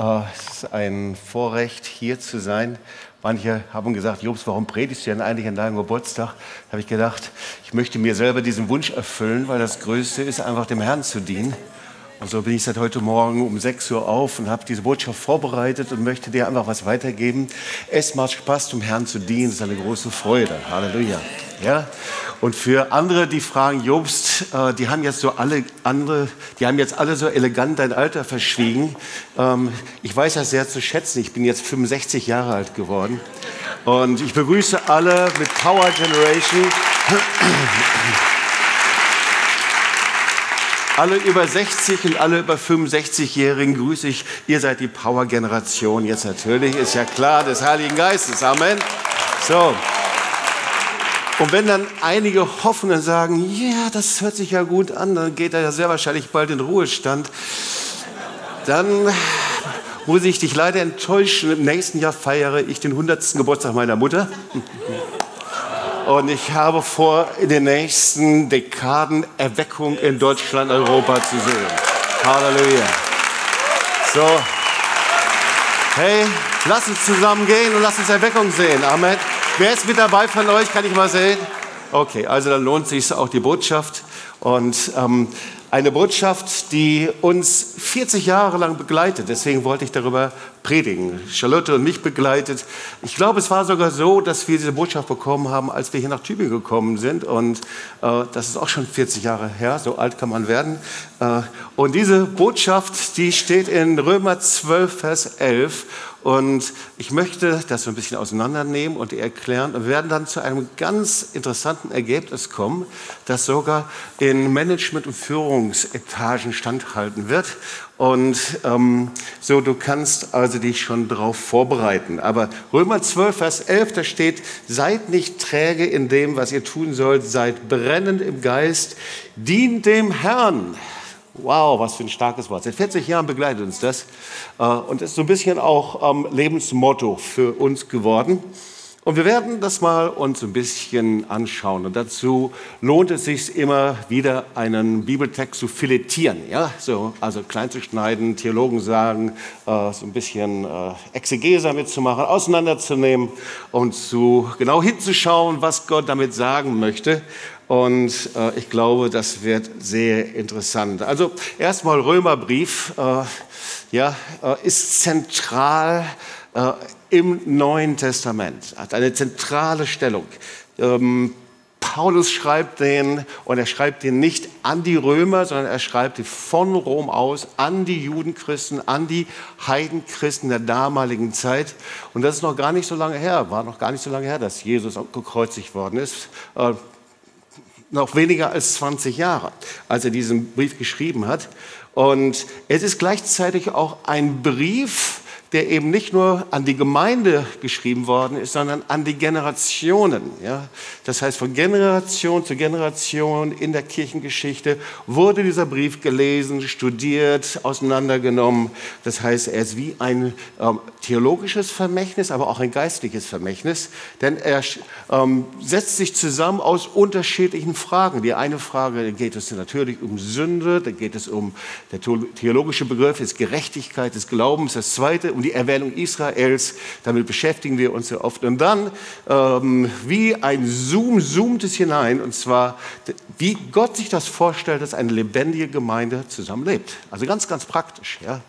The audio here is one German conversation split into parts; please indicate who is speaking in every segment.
Speaker 1: Äh, es ist ein Vorrecht, hier zu sein. Manche haben gesagt, Jobs, warum predigst du denn eigentlich an deinem Geburtstag? Da habe ich gedacht, ich möchte mir selber diesen Wunsch erfüllen, weil das Größte ist, einfach dem Herrn zu dienen. Und so bin ich seit heute Morgen um 6 Uhr auf und habe diese Botschaft vorbereitet und möchte dir einfach was weitergeben. Es macht Spaß, dem Herrn zu dienen. Das ist eine große Freude. Halleluja. Ja? Und für andere, die fragen, Jobst, äh, die haben jetzt so alle andere, die haben jetzt alle so elegant dein Alter verschwiegen. Ähm, ich weiß das sehr zu schätzen. Ich bin jetzt 65 Jahre alt geworden. Und ich begrüße alle mit Power Generation. Alle über 60 und alle über 65-Jährigen grüße ich. Ihr seid die Power-Generation jetzt natürlich, ist ja klar, des Heiligen Geistes. Amen. So. Und wenn dann einige hoffen und sagen, ja, das hört sich ja gut an, dann geht er ja sehr wahrscheinlich bald in Ruhestand, dann muss ich dich leider enttäuschen. Im nächsten Jahr feiere ich den 100. Geburtstag meiner Mutter. Und ich habe vor, in den nächsten Dekaden Erweckung in Deutschland, Europa zu sehen. Halleluja. So. Hey, lass uns zusammen gehen und lass uns Erweckung sehen. Amen. Wer ist mit dabei von euch? Kann ich mal sehen? Okay, also dann lohnt sich auch die Botschaft. Und ähm, eine Botschaft, die uns 40 Jahre lang begleitet. Deswegen wollte ich darüber predigen. Charlotte und mich begleitet. Ich glaube, es war sogar so, dass wir diese Botschaft bekommen haben, als wir hier nach Tübingen gekommen sind. Und äh, das ist auch schon 40 Jahre her. So alt kann man werden. Äh, und diese Botschaft, die steht in Römer 12, Vers 11. Und ich möchte das so ein bisschen auseinandernehmen und erklären. Wir werden dann zu einem ganz interessanten Ergebnis kommen, das sogar in Management- und Führungsetagen standhalten wird. Und ähm, so, du kannst also dich schon darauf vorbereiten. Aber Römer 12, Vers 11, da steht, seid nicht träge in dem, was ihr tun sollt, seid brennend im Geist, dient dem Herrn. Wow, was für ein starkes Wort. Seit 40 Jahren begleitet uns das äh, und ist so ein bisschen auch ähm, Lebensmotto für uns geworden. Und wir werden das mal uns ein bisschen anschauen. Und dazu lohnt es sich immer wieder, einen Bibeltext zu filetieren. Ja? So, also klein zu schneiden, Theologen sagen, äh, so ein bisschen äh, Exegese mitzumachen, auseinanderzunehmen und zu genau hinzuschauen, was Gott damit sagen möchte. Und äh, ich glaube, das wird sehr interessant. Also erstmal Römerbrief äh, ja, äh, ist zentral äh, im Neuen Testament, hat eine zentrale Stellung. Ähm, Paulus schreibt den, und er schreibt den nicht an die Römer, sondern er schreibt den von Rom aus an die Judenchristen, an die Heidenchristen der damaligen Zeit. Und das ist noch gar nicht so lange her, war noch gar nicht so lange her, dass Jesus gekreuzigt worden ist. Noch weniger als 20 Jahre, als er diesen Brief geschrieben hat. Und es ist gleichzeitig auch ein Brief, der eben nicht nur an die Gemeinde geschrieben worden ist, sondern an die Generationen. Ja? Das heißt, von Generation zu Generation in der Kirchengeschichte wurde dieser Brief gelesen, studiert, auseinandergenommen. Das heißt, er ist wie ein ähm, theologisches Vermächtnis, aber auch ein geistliches Vermächtnis, denn er ähm, setzt sich zusammen aus unterschiedlichen Fragen. Die eine Frage, da geht es natürlich um Sünde, da geht es um, der theologische Begriff ist Gerechtigkeit des Glaubens. Das zweite, um die Erwähnung Israels. Damit beschäftigen wir uns sehr oft. Und dann, ähm, wie ein Zoom, zoomt es hinein, und zwar, wie Gott sich das vorstellt, dass eine lebendige Gemeinde zusammenlebt. Also ganz, ganz praktisch. Ja.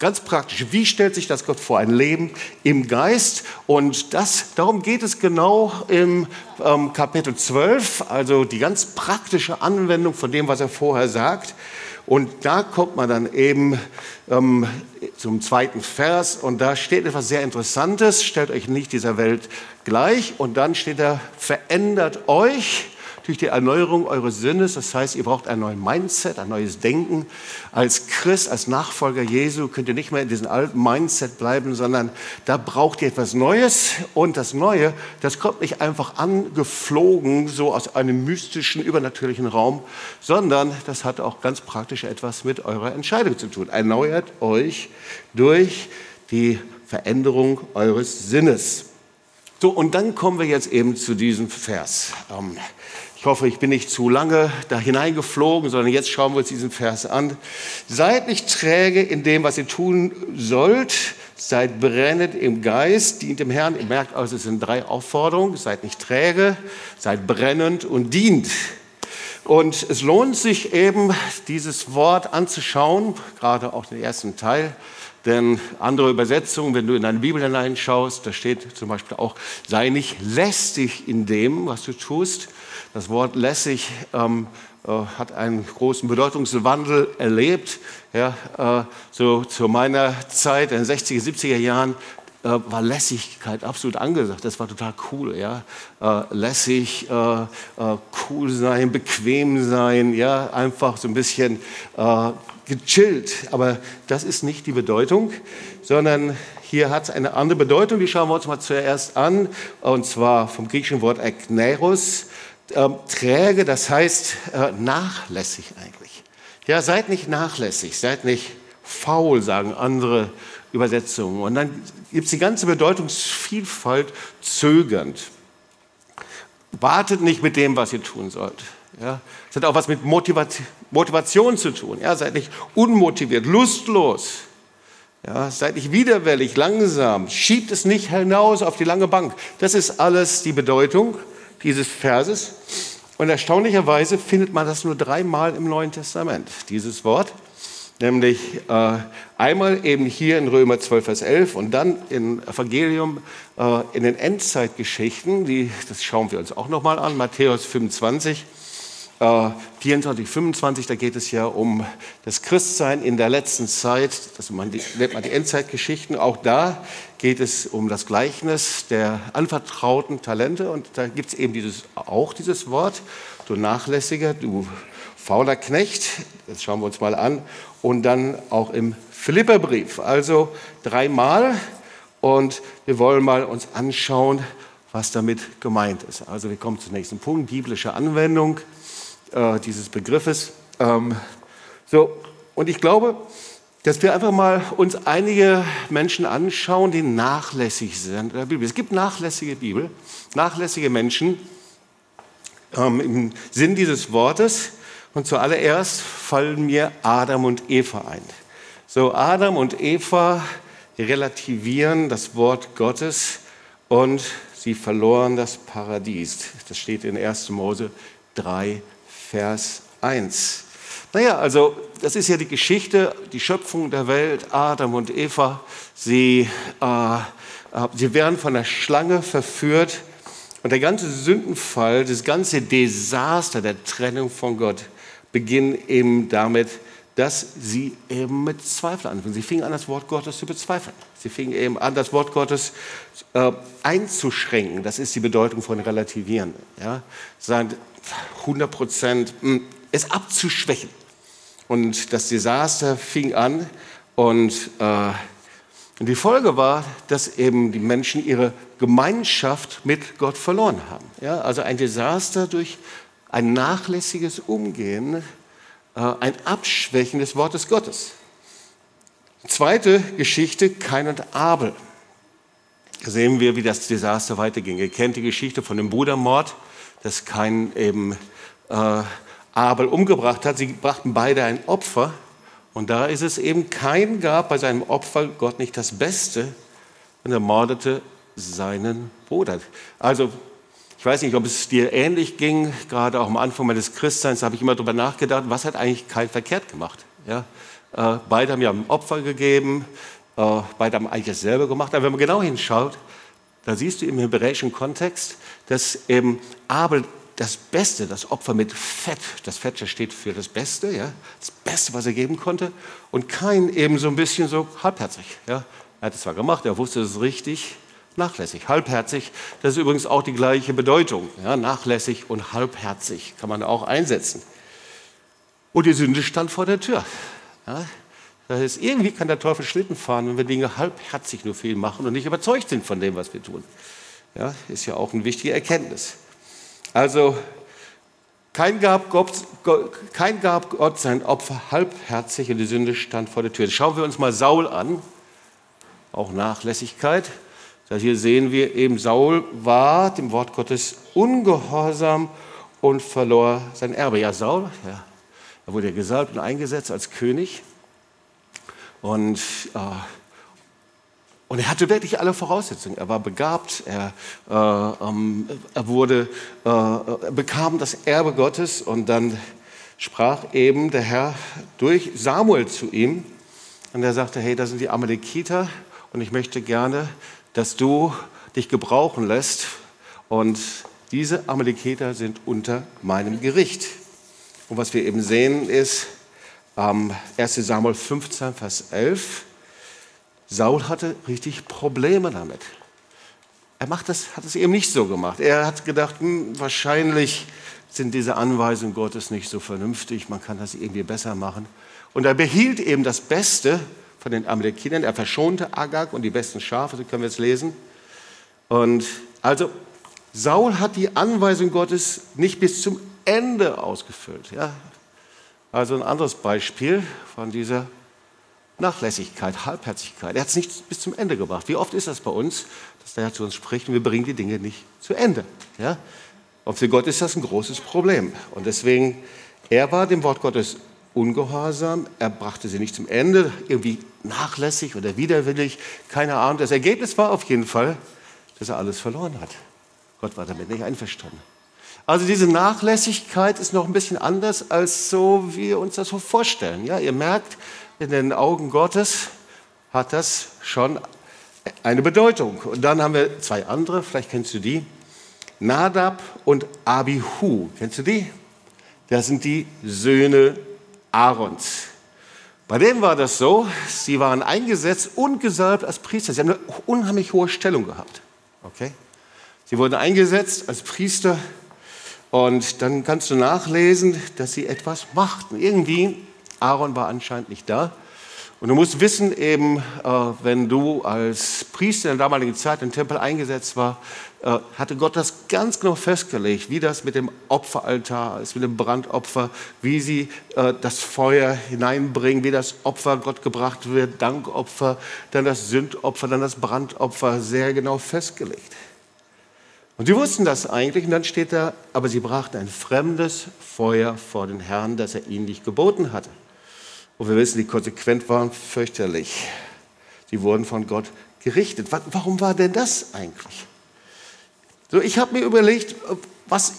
Speaker 1: Ganz praktisch. Wie stellt sich das Gott vor? Ein Leben im Geist. Und das, darum geht es genau im ähm, Kapitel 12, also die ganz praktische Anwendung von dem, was er vorher sagt. Und da kommt man dann eben ähm, zum zweiten Vers und da steht etwas sehr Interessantes. Stellt euch nicht dieser Welt gleich. Und dann steht da, verändert euch durch die Erneuerung eures Sinnes. Das heißt, ihr braucht ein neues Mindset, ein neues Denken. Als Christ, als Nachfolger Jesu könnt ihr nicht mehr in diesem alten Mindset bleiben, sondern da braucht ihr etwas Neues. Und das Neue, das kommt nicht einfach angeflogen, so aus einem mystischen, übernatürlichen Raum, sondern das hat auch ganz praktisch etwas mit eurer Entscheidung zu tun. Erneuert euch durch die Veränderung eures Sinnes. So, und dann kommen wir jetzt eben zu diesem Vers. Ähm, Ich hoffe, ich bin nicht zu lange da hineingeflogen, sondern jetzt schauen wir uns diesen Vers an. Seid nicht träge in dem, was ihr tun sollt. Seid brennend im Geist, dient dem Herrn. Ihr merkt also, es sind drei Aufforderungen. Seid nicht träge, seid brennend und dient. Und es lohnt sich eben, dieses Wort anzuschauen, gerade auch den ersten Teil. Denn andere Übersetzungen, wenn du in deine Bibel hineinschaust, da steht zum Beispiel auch, sei nicht lästig in dem, was du tust. Das Wort lässig ähm, äh, hat einen großen Bedeutungswandel erlebt. Ja, äh, so zu meiner Zeit, in den 60er, 70er Jahren, äh, war Lässigkeit absolut angesagt. Das war total cool. Ja? Äh, lässig, äh, äh, cool sein, bequem sein, ja? einfach so ein bisschen gechillt. Aber das ist nicht die Bedeutung, sondern hier hat es eine andere Bedeutung. Die schauen wir uns mal zuerst an. Und zwar vom griechischen Wort ekneros. Ähm, träge, das heißt äh, nachlässig eigentlich. Ja, seid nicht nachlässig, seid nicht faul, sagen andere Übersetzungen. Und dann gibt es die ganze Bedeutungsvielfalt zögernd. Wartet nicht mit dem, was ihr tun sollt. Ja, das hat auch was mit Motivation zu tun. Ja, seid nicht unmotiviert, lustlos. Ja, seid nicht widerwillig, langsam. Schiebt es nicht hinaus auf die lange Bank. Das ist alles die Bedeutung dieses Verses. Und erstaunlicherweise findet man das nur dreimal im Neuen Testament, dieses Wort. Nämlich äh, einmal eben hier in Römer 12, Vers 11 und dann im Evangelium äh, in den Endzeitgeschichten, die, das schauen wir uns auch nochmal an, Matthäus 25. 24, 25, da geht es ja um das Christsein in der letzten Zeit, das nennt man die Endzeitgeschichten. Auch da geht es um das Gleichnis der anvertrauten Talente. Und da gibt es eben dieses, auch dieses Wort, du Nachlässiger, du fauler Knecht, das schauen wir uns mal an, und dann auch im Philipperbrief, also dreimal. Und wir wollen mal uns anschauen, was damit gemeint ist. Also wir kommen zum nächsten Punkt, biblische Anwendung äh, dieses Begriffes. Ähm, so, und ich glaube, dass wir einfach mal uns einige Menschen anschauen, die nachlässig sind in der Bibel. Es gibt nachlässige Bibel, nachlässige Menschen ähm, im Sinn dieses Wortes. Und zuallererst fallen mir Adam und Eva ein. So, Adam und Eva relativieren das Wort Gottes und sie verloren das Paradies. Das steht in 1. Mose 3, Vers 1. Naja, also das ist ja die Geschichte, die Schöpfung der Welt, Adam und Eva. Sie, äh, sie werden von der Schlange verführt und der ganze Sündenfall, das ganze Desaster der Trennung von Gott beginnt eben damit, dass sie eben mit Zweifel anfangen. Sie fingen an, das Wort Gottes zu bezweifeln. Sie fingen eben an, das Wort Gottes äh, einzuschränken. Das ist die Bedeutung von relativieren. Ja? Sagen, 100 Prozent hm, es abzuschwächen. Und das Desaster fing an und, äh, die Folge war, dass eben die Menschen ihre Gemeinschaft mit Gott verloren haben. Ja, also ein Desaster durch ein nachlässiges Umgehen, äh, ein Abschwächen des Wortes Gottes. Zweite Geschichte, Kain und Abel. Da sehen wir, wie das Desaster weiterging. Ihr kennt die Geschichte von dem Brudermord dass kein eben äh, Abel umgebracht hat. Sie brachten beide ein Opfer. Und da ist es eben, kein gab bei seinem Opfer Gott nicht das Beste und er mordete seinen Bruder. Also, ich weiß nicht, ob es dir ähnlich ging, gerade auch am Anfang meines Christseins habe ich immer darüber nachgedacht, was hat eigentlich kein verkehrt gemacht. Ja? Äh, beide haben ja ein Opfer gegeben, äh, beide haben eigentlich dasselbe gemacht. Aber wenn man genau hinschaut, da siehst du im hebräischen Kontext, dass eben Abel das Beste, das Opfer mit Fett, das Fett steht für das Beste, ja, das Beste, was er geben konnte, und kein eben so ein bisschen so halbherzig. Ja. Er hat es zwar gemacht, er wusste es richtig, nachlässig. Halbherzig, das ist übrigens auch die gleiche Bedeutung. Ja, nachlässig und halbherzig kann man auch einsetzen. Und die Sünde stand vor der Tür. Ja, das heißt, irgendwie kann der Teufel Schlitten fahren, wenn wir Dinge halbherzig nur viel machen und nicht überzeugt sind von dem, was wir tun. Ja, ist ja auch eine wichtige Erkenntnis. Also, kein gab, Gott, kein gab Gott sein Opfer halbherzig und die Sünde stand vor der Tür. Schauen wir uns mal Saul an, auch Nachlässigkeit. Hier sehen wir eben, Saul war dem Wort Gottes ungehorsam und verlor sein Erbe. Ja, Saul, ja, er wurde gesalbt und eingesetzt als König. Und, äh, und er hatte wirklich alle Voraussetzungen. Er war begabt, er, äh, ähm, er wurde, äh, bekam das Erbe Gottes und dann sprach eben der Herr durch Samuel zu ihm und er sagte, hey, das sind die Amalekiter und ich möchte gerne, dass du dich gebrauchen lässt und diese Amalekiter sind unter meinem Gericht. Und was wir eben sehen ist, ähm, 1 Samuel 15, Vers 11, Saul hatte richtig Probleme damit. Er macht das, hat es eben nicht so gemacht. Er hat gedacht, hm, wahrscheinlich sind diese Anweisungen Gottes nicht so vernünftig, man kann das irgendwie besser machen. Und er behielt eben das Beste von den Amalekitern. Er verschonte Agag und die besten Schafe, so können wir es lesen. Und also Saul hat die Anweisung Gottes nicht bis zum Ende ausgefüllt. Ja? Also ein anderes Beispiel von dieser Nachlässigkeit, Halbherzigkeit. Er hat es nicht bis zum Ende gebracht. Wie oft ist das bei uns, dass der Herr zu uns spricht und wir bringen die Dinge nicht zu Ende? Ja? Und für Gott ist das ein großes Problem. Und deswegen, er war dem Wort Gottes ungehorsam, er brachte sie nicht zum Ende, irgendwie nachlässig oder widerwillig, keine Ahnung. Das Ergebnis war auf jeden Fall, dass er alles verloren hat. Gott war damit nicht einverstanden. Also diese Nachlässigkeit ist noch ein bisschen anders, als so wie wir uns das so vorstellen. Ja, ihr merkt, in den Augen Gottes hat das schon eine Bedeutung. Und dann haben wir zwei andere, vielleicht kennst du die. Nadab und Abihu. Kennst du die? Das sind die Söhne Aarons. Bei denen war das so, sie waren eingesetzt und gesalbt als Priester. Sie haben eine unheimlich hohe Stellung gehabt. Okay? Sie wurden eingesetzt als Priester und dann kannst du nachlesen, dass sie etwas machten. Irgendwie, Aaron war anscheinend nicht da. Und du musst wissen, eben, äh, wenn du als Priester in der damaligen Zeit im Tempel eingesetzt war, äh, hatte Gott das ganz genau festgelegt, wie das mit dem Opferaltar ist, mit dem Brandopfer, wie sie äh, das Feuer hineinbringen, wie das Opfer Gott gebracht wird, Dankopfer, dann das Sündopfer, dann das Brandopfer, sehr genau festgelegt. Und sie wussten das eigentlich, und dann steht da, aber sie brachten ein fremdes Feuer vor den Herrn, das er ihnen nicht geboten hatte. Und wir wissen, die konsequent waren fürchterlich. Sie wurden von Gott gerichtet. Warum war denn das eigentlich? So, ich habe mir überlegt, was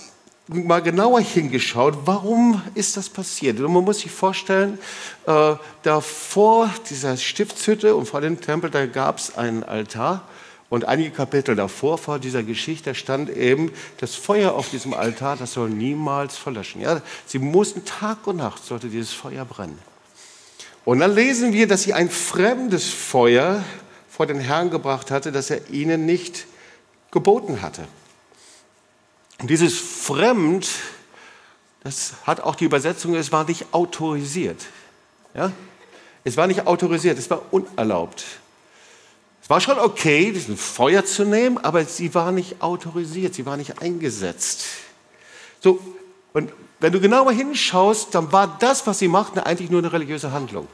Speaker 1: mal genauer hingeschaut, warum ist das passiert? Und man muss sich vorstellen, äh, da vor dieser Stiftshütte und vor dem Tempel, da gab es einen Altar. Und einige Kapitel davor, vor dieser Geschichte, stand eben, das Feuer auf diesem Altar, das soll niemals verlöschen. Ja, sie mussten Tag und Nacht, sollte dieses Feuer brennen. Und dann lesen wir, dass sie ein fremdes Feuer vor den Herrn gebracht hatte, das er ihnen nicht geboten hatte. Und dieses Fremd, das hat auch die Übersetzung, es war nicht autorisiert. Ja? Es war nicht autorisiert, es war unerlaubt. Es war schon okay, diesen Feuer zu nehmen, aber sie war nicht autorisiert, sie war nicht eingesetzt. So, und wenn du genauer hinschaust, dann war das, was sie machten, eigentlich nur eine religiöse Handlung.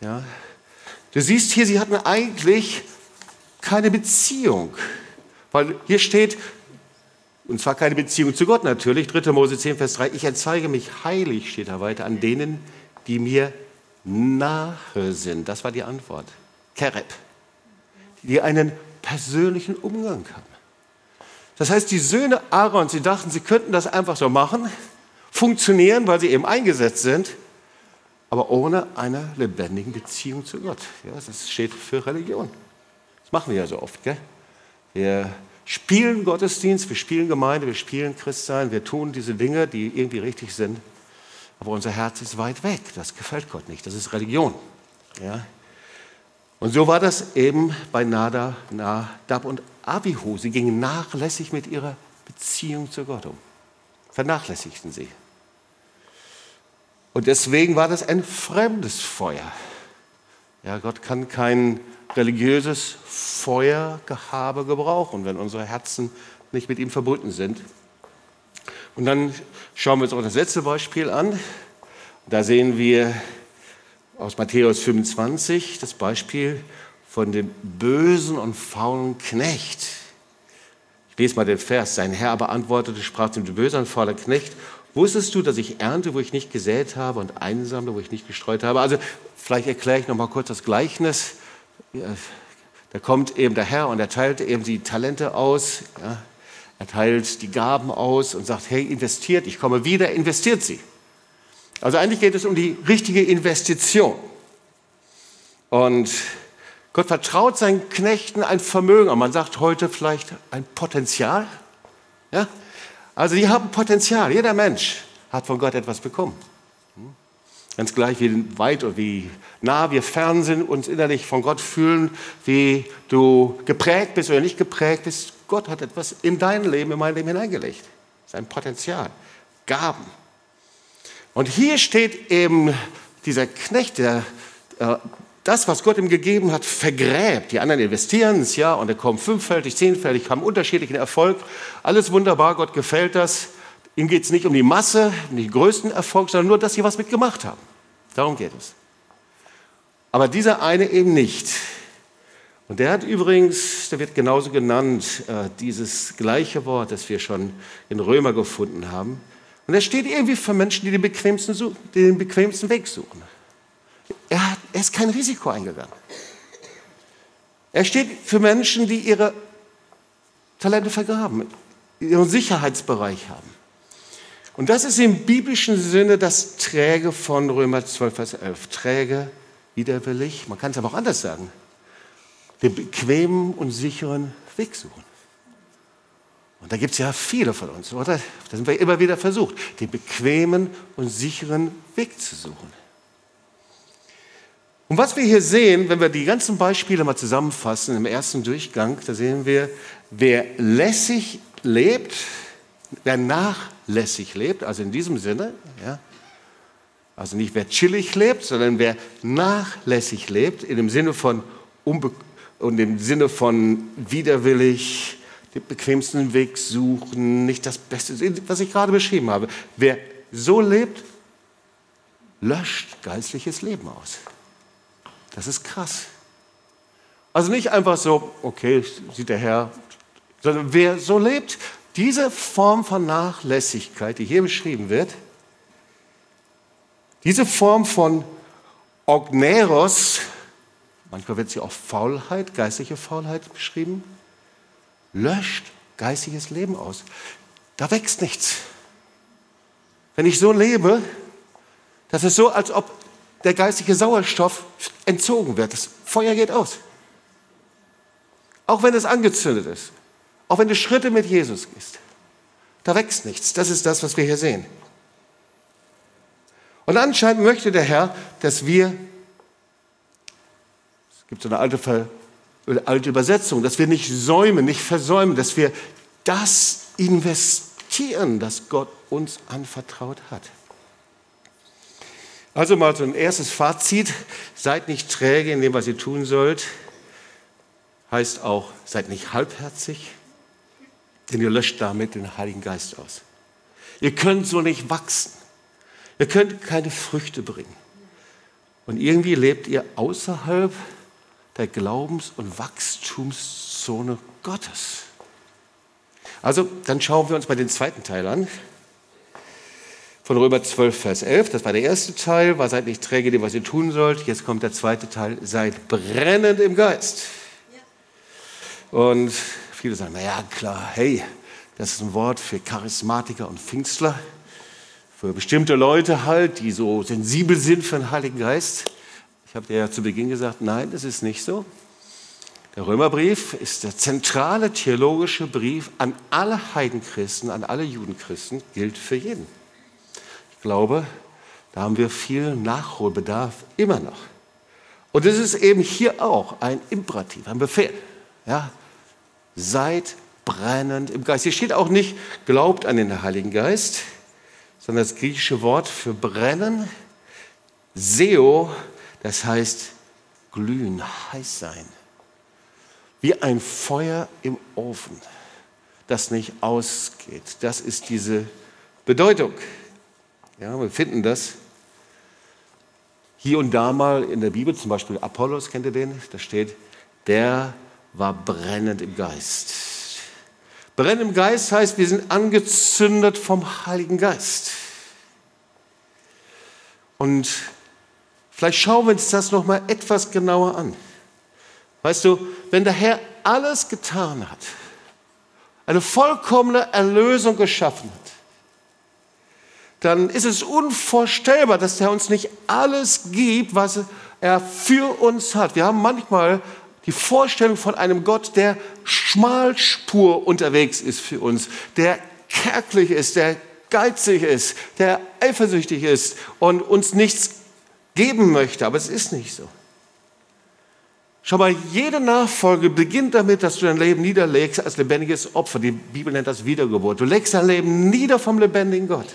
Speaker 1: Ja? Du siehst hier, sie hatten eigentlich keine Beziehung. Weil hier steht, und zwar keine Beziehung zu Gott natürlich, 3. Mose 10, Vers 3, ich erzeige mich heilig, steht da weiter, an denen, die mir nahe sind. Das war die Antwort. Kereb. Die einen persönlichen Umgang haben. Das heißt, die Söhne Aarons, sie dachten, sie könnten das einfach so machen, funktionieren, weil sie eben eingesetzt sind, aber ohne eine lebendige Beziehung zu Gott. Ja, das steht für Religion. Das machen wir ja so oft. Gell? Wir spielen Gottesdienst, wir spielen Gemeinde, wir spielen Christsein, wir tun diese Dinge, die irgendwie richtig sind. Aber unser Herz ist weit weg. Das gefällt Gott nicht. Das ist Religion. Ja? Und so war das eben bei Nada, Nadab und Abihu. Sie gingen nachlässig mit ihrer Beziehung zu Gott um. Vernachlässigten sie. Und deswegen war das ein fremdes Feuer. Ja, Gott kann kein religiöses Feuergehabe gebrauchen, wenn unsere Herzen nicht mit ihm verbunden sind. Und dann schauen wir uns auch das letzte Beispiel an. Da sehen wir aus Matthäus 25 das Beispiel von dem bösen und faulen Knecht. Ich lese mal den Vers. Sein Herr aber antwortete, sprach zum bösen fauler Knecht, wusstest du, dass ich ernte, wo ich nicht gesät habe und einsammle, wo ich nicht gestreut habe? Also vielleicht erkläre ich noch mal kurz das Gleichnis. Da kommt eben der Herr und er teilt eben die Talente aus. Ja. Er teilt die Gaben aus und sagt, hey, investiert, ich komme wieder, investiert sie. Also eigentlich geht es um die richtige Investition. Und Gott vertraut seinen Knechten ein Vermögen, und man sagt heute vielleicht ein Potenzial. Ja? Also die haben Potenzial. Jeder Mensch hat von Gott etwas bekommen. Ganz gleich, wie weit oder wie nah wir fern sind, uns innerlich von Gott fühlen, wie du geprägt bist oder nicht geprägt bist. Gott hat etwas in dein Leben, in mein Leben hineingelegt. Sein Potenzial, Gaben. Und hier steht eben dieser Knecht, der äh, das, was Gott ihm gegeben hat, vergräbt. Die anderen investieren es, ja, und er kommt fünffältig, zehnfältig, haben unterschiedlichen Erfolg. Alles wunderbar, Gott gefällt das. Ihm geht es nicht um die Masse, um den größten Erfolg, sondern nur, dass sie was mitgemacht haben. Darum geht es. Aber dieser eine eben nicht. Und der hat übrigens, der wird genauso genannt, äh, dieses gleiche Wort, das wir schon in Römer gefunden haben. Und er steht irgendwie für Menschen, die den bequemsten, den bequemsten Weg suchen. Er, hat, er ist kein Risiko eingegangen. Er steht für Menschen, die ihre Talente vergraben, ihren Sicherheitsbereich haben. Und das ist im biblischen Sinne das Träge von Römer 12, Vers 11. Träge, widerwillig, man kann es aber auch anders sagen, den bequemen und sicheren Weg suchen. Und da gibt es ja viele von uns, oder? Da sind wir immer wieder versucht, den bequemen und sicheren Weg zu suchen. Und was wir hier sehen, wenn wir die ganzen Beispiele mal zusammenfassen im ersten Durchgang, da sehen wir, wer lässig lebt, wer nachlässig lebt, also in diesem Sinne, ja, also nicht wer chillig lebt, sondern wer nachlässig lebt, in dem Sinne von unbe und im Sinne von widerwillig, den bequemsten Weg suchen, nicht das Beste, was ich gerade beschrieben habe. Wer so lebt, löscht geistliches Leben aus. Das ist krass. Also nicht einfach so, okay, sieht der Herr, sondern wer so lebt, diese Form von Nachlässigkeit, die hier beschrieben wird, diese Form von Ogneros, manchmal wird sie auch Faulheit, geistliche Faulheit beschrieben, löscht geistiges Leben aus. Da wächst nichts. Wenn ich so lebe, das ist so, als ob der geistige Sauerstoff entzogen wird. Das Feuer geht aus. Auch wenn es angezündet ist. Auch wenn du Schritte mit Jesus gehst. Da wächst nichts. Das ist das, was wir hier sehen. Und anscheinend möchte der Herr, dass wir, es gibt so eine alte, alte Übersetzung, dass wir nicht säumen, nicht versäumen, dass wir das investieren, das Gott uns anvertraut hat. Also mal so ein erstes Fazit. Seid nicht träge in dem, was ihr tun sollt. Heißt auch, seid nicht halbherzig, denn ihr löscht damit den Heiligen Geist aus. Ihr könnt so nicht wachsen. Ihr könnt keine Früchte bringen. Und irgendwie lebt ihr außerhalb der Glaubens- und Wachstumszone Gottes. Also, dann schauen wir uns mal den zweiten Teil an von Römer 12, Vers 11. Das war der erste Teil, war seid nicht träge dem, was ihr tun sollt. Jetzt kommt der zweite Teil, seid brennend im Geist. Und viele sagen, naja, klar, hey, das ist ein Wort für Charismatiker und Pfingstler, für bestimmte Leute halt, die so sensibel sind für den Heiligen Geist. Ich habe dir ja zu Beginn gesagt, nein, das ist nicht so. Der Römerbrief ist der zentrale theologische Brief an alle Heidenchristen, an alle Judenchristen, gilt für jeden glaube, da haben wir viel Nachholbedarf immer noch. Und es ist eben hier auch ein Imperativ, ein Befehl. Ja? Seid brennend im Geist. Hier steht auch nicht, glaubt an den Heiligen Geist, sondern das griechische Wort für brennen, Seo, das heißt glühen, heiß sein. Wie ein Feuer im Ofen, das nicht ausgeht. Das ist diese Bedeutung. Ja, wir finden das hier und da mal in der Bibel, zum Beispiel Apollos, kennt ihr den? Da steht, der war brennend im Geist. Brennen im Geist heißt, wir sind angezündet vom Heiligen Geist. Und vielleicht schauen wir uns das noch mal etwas genauer an. Weißt du, wenn der Herr alles getan hat, eine vollkommene Erlösung geschaffen hat, dann ist es unvorstellbar, dass er uns nicht alles gibt, was er für uns hat. Wir haben manchmal die Vorstellung von einem Gott, der Schmalspur unterwegs ist für uns, der kärglich ist, der geizig ist, der eifersüchtig ist und uns nichts geben möchte. Aber es ist nicht so. Schau mal, jede Nachfolge beginnt damit, dass du dein Leben niederlegst als lebendiges Opfer. Die Bibel nennt das Wiedergeburt. Du legst dein Leben nieder vom lebendigen Gott.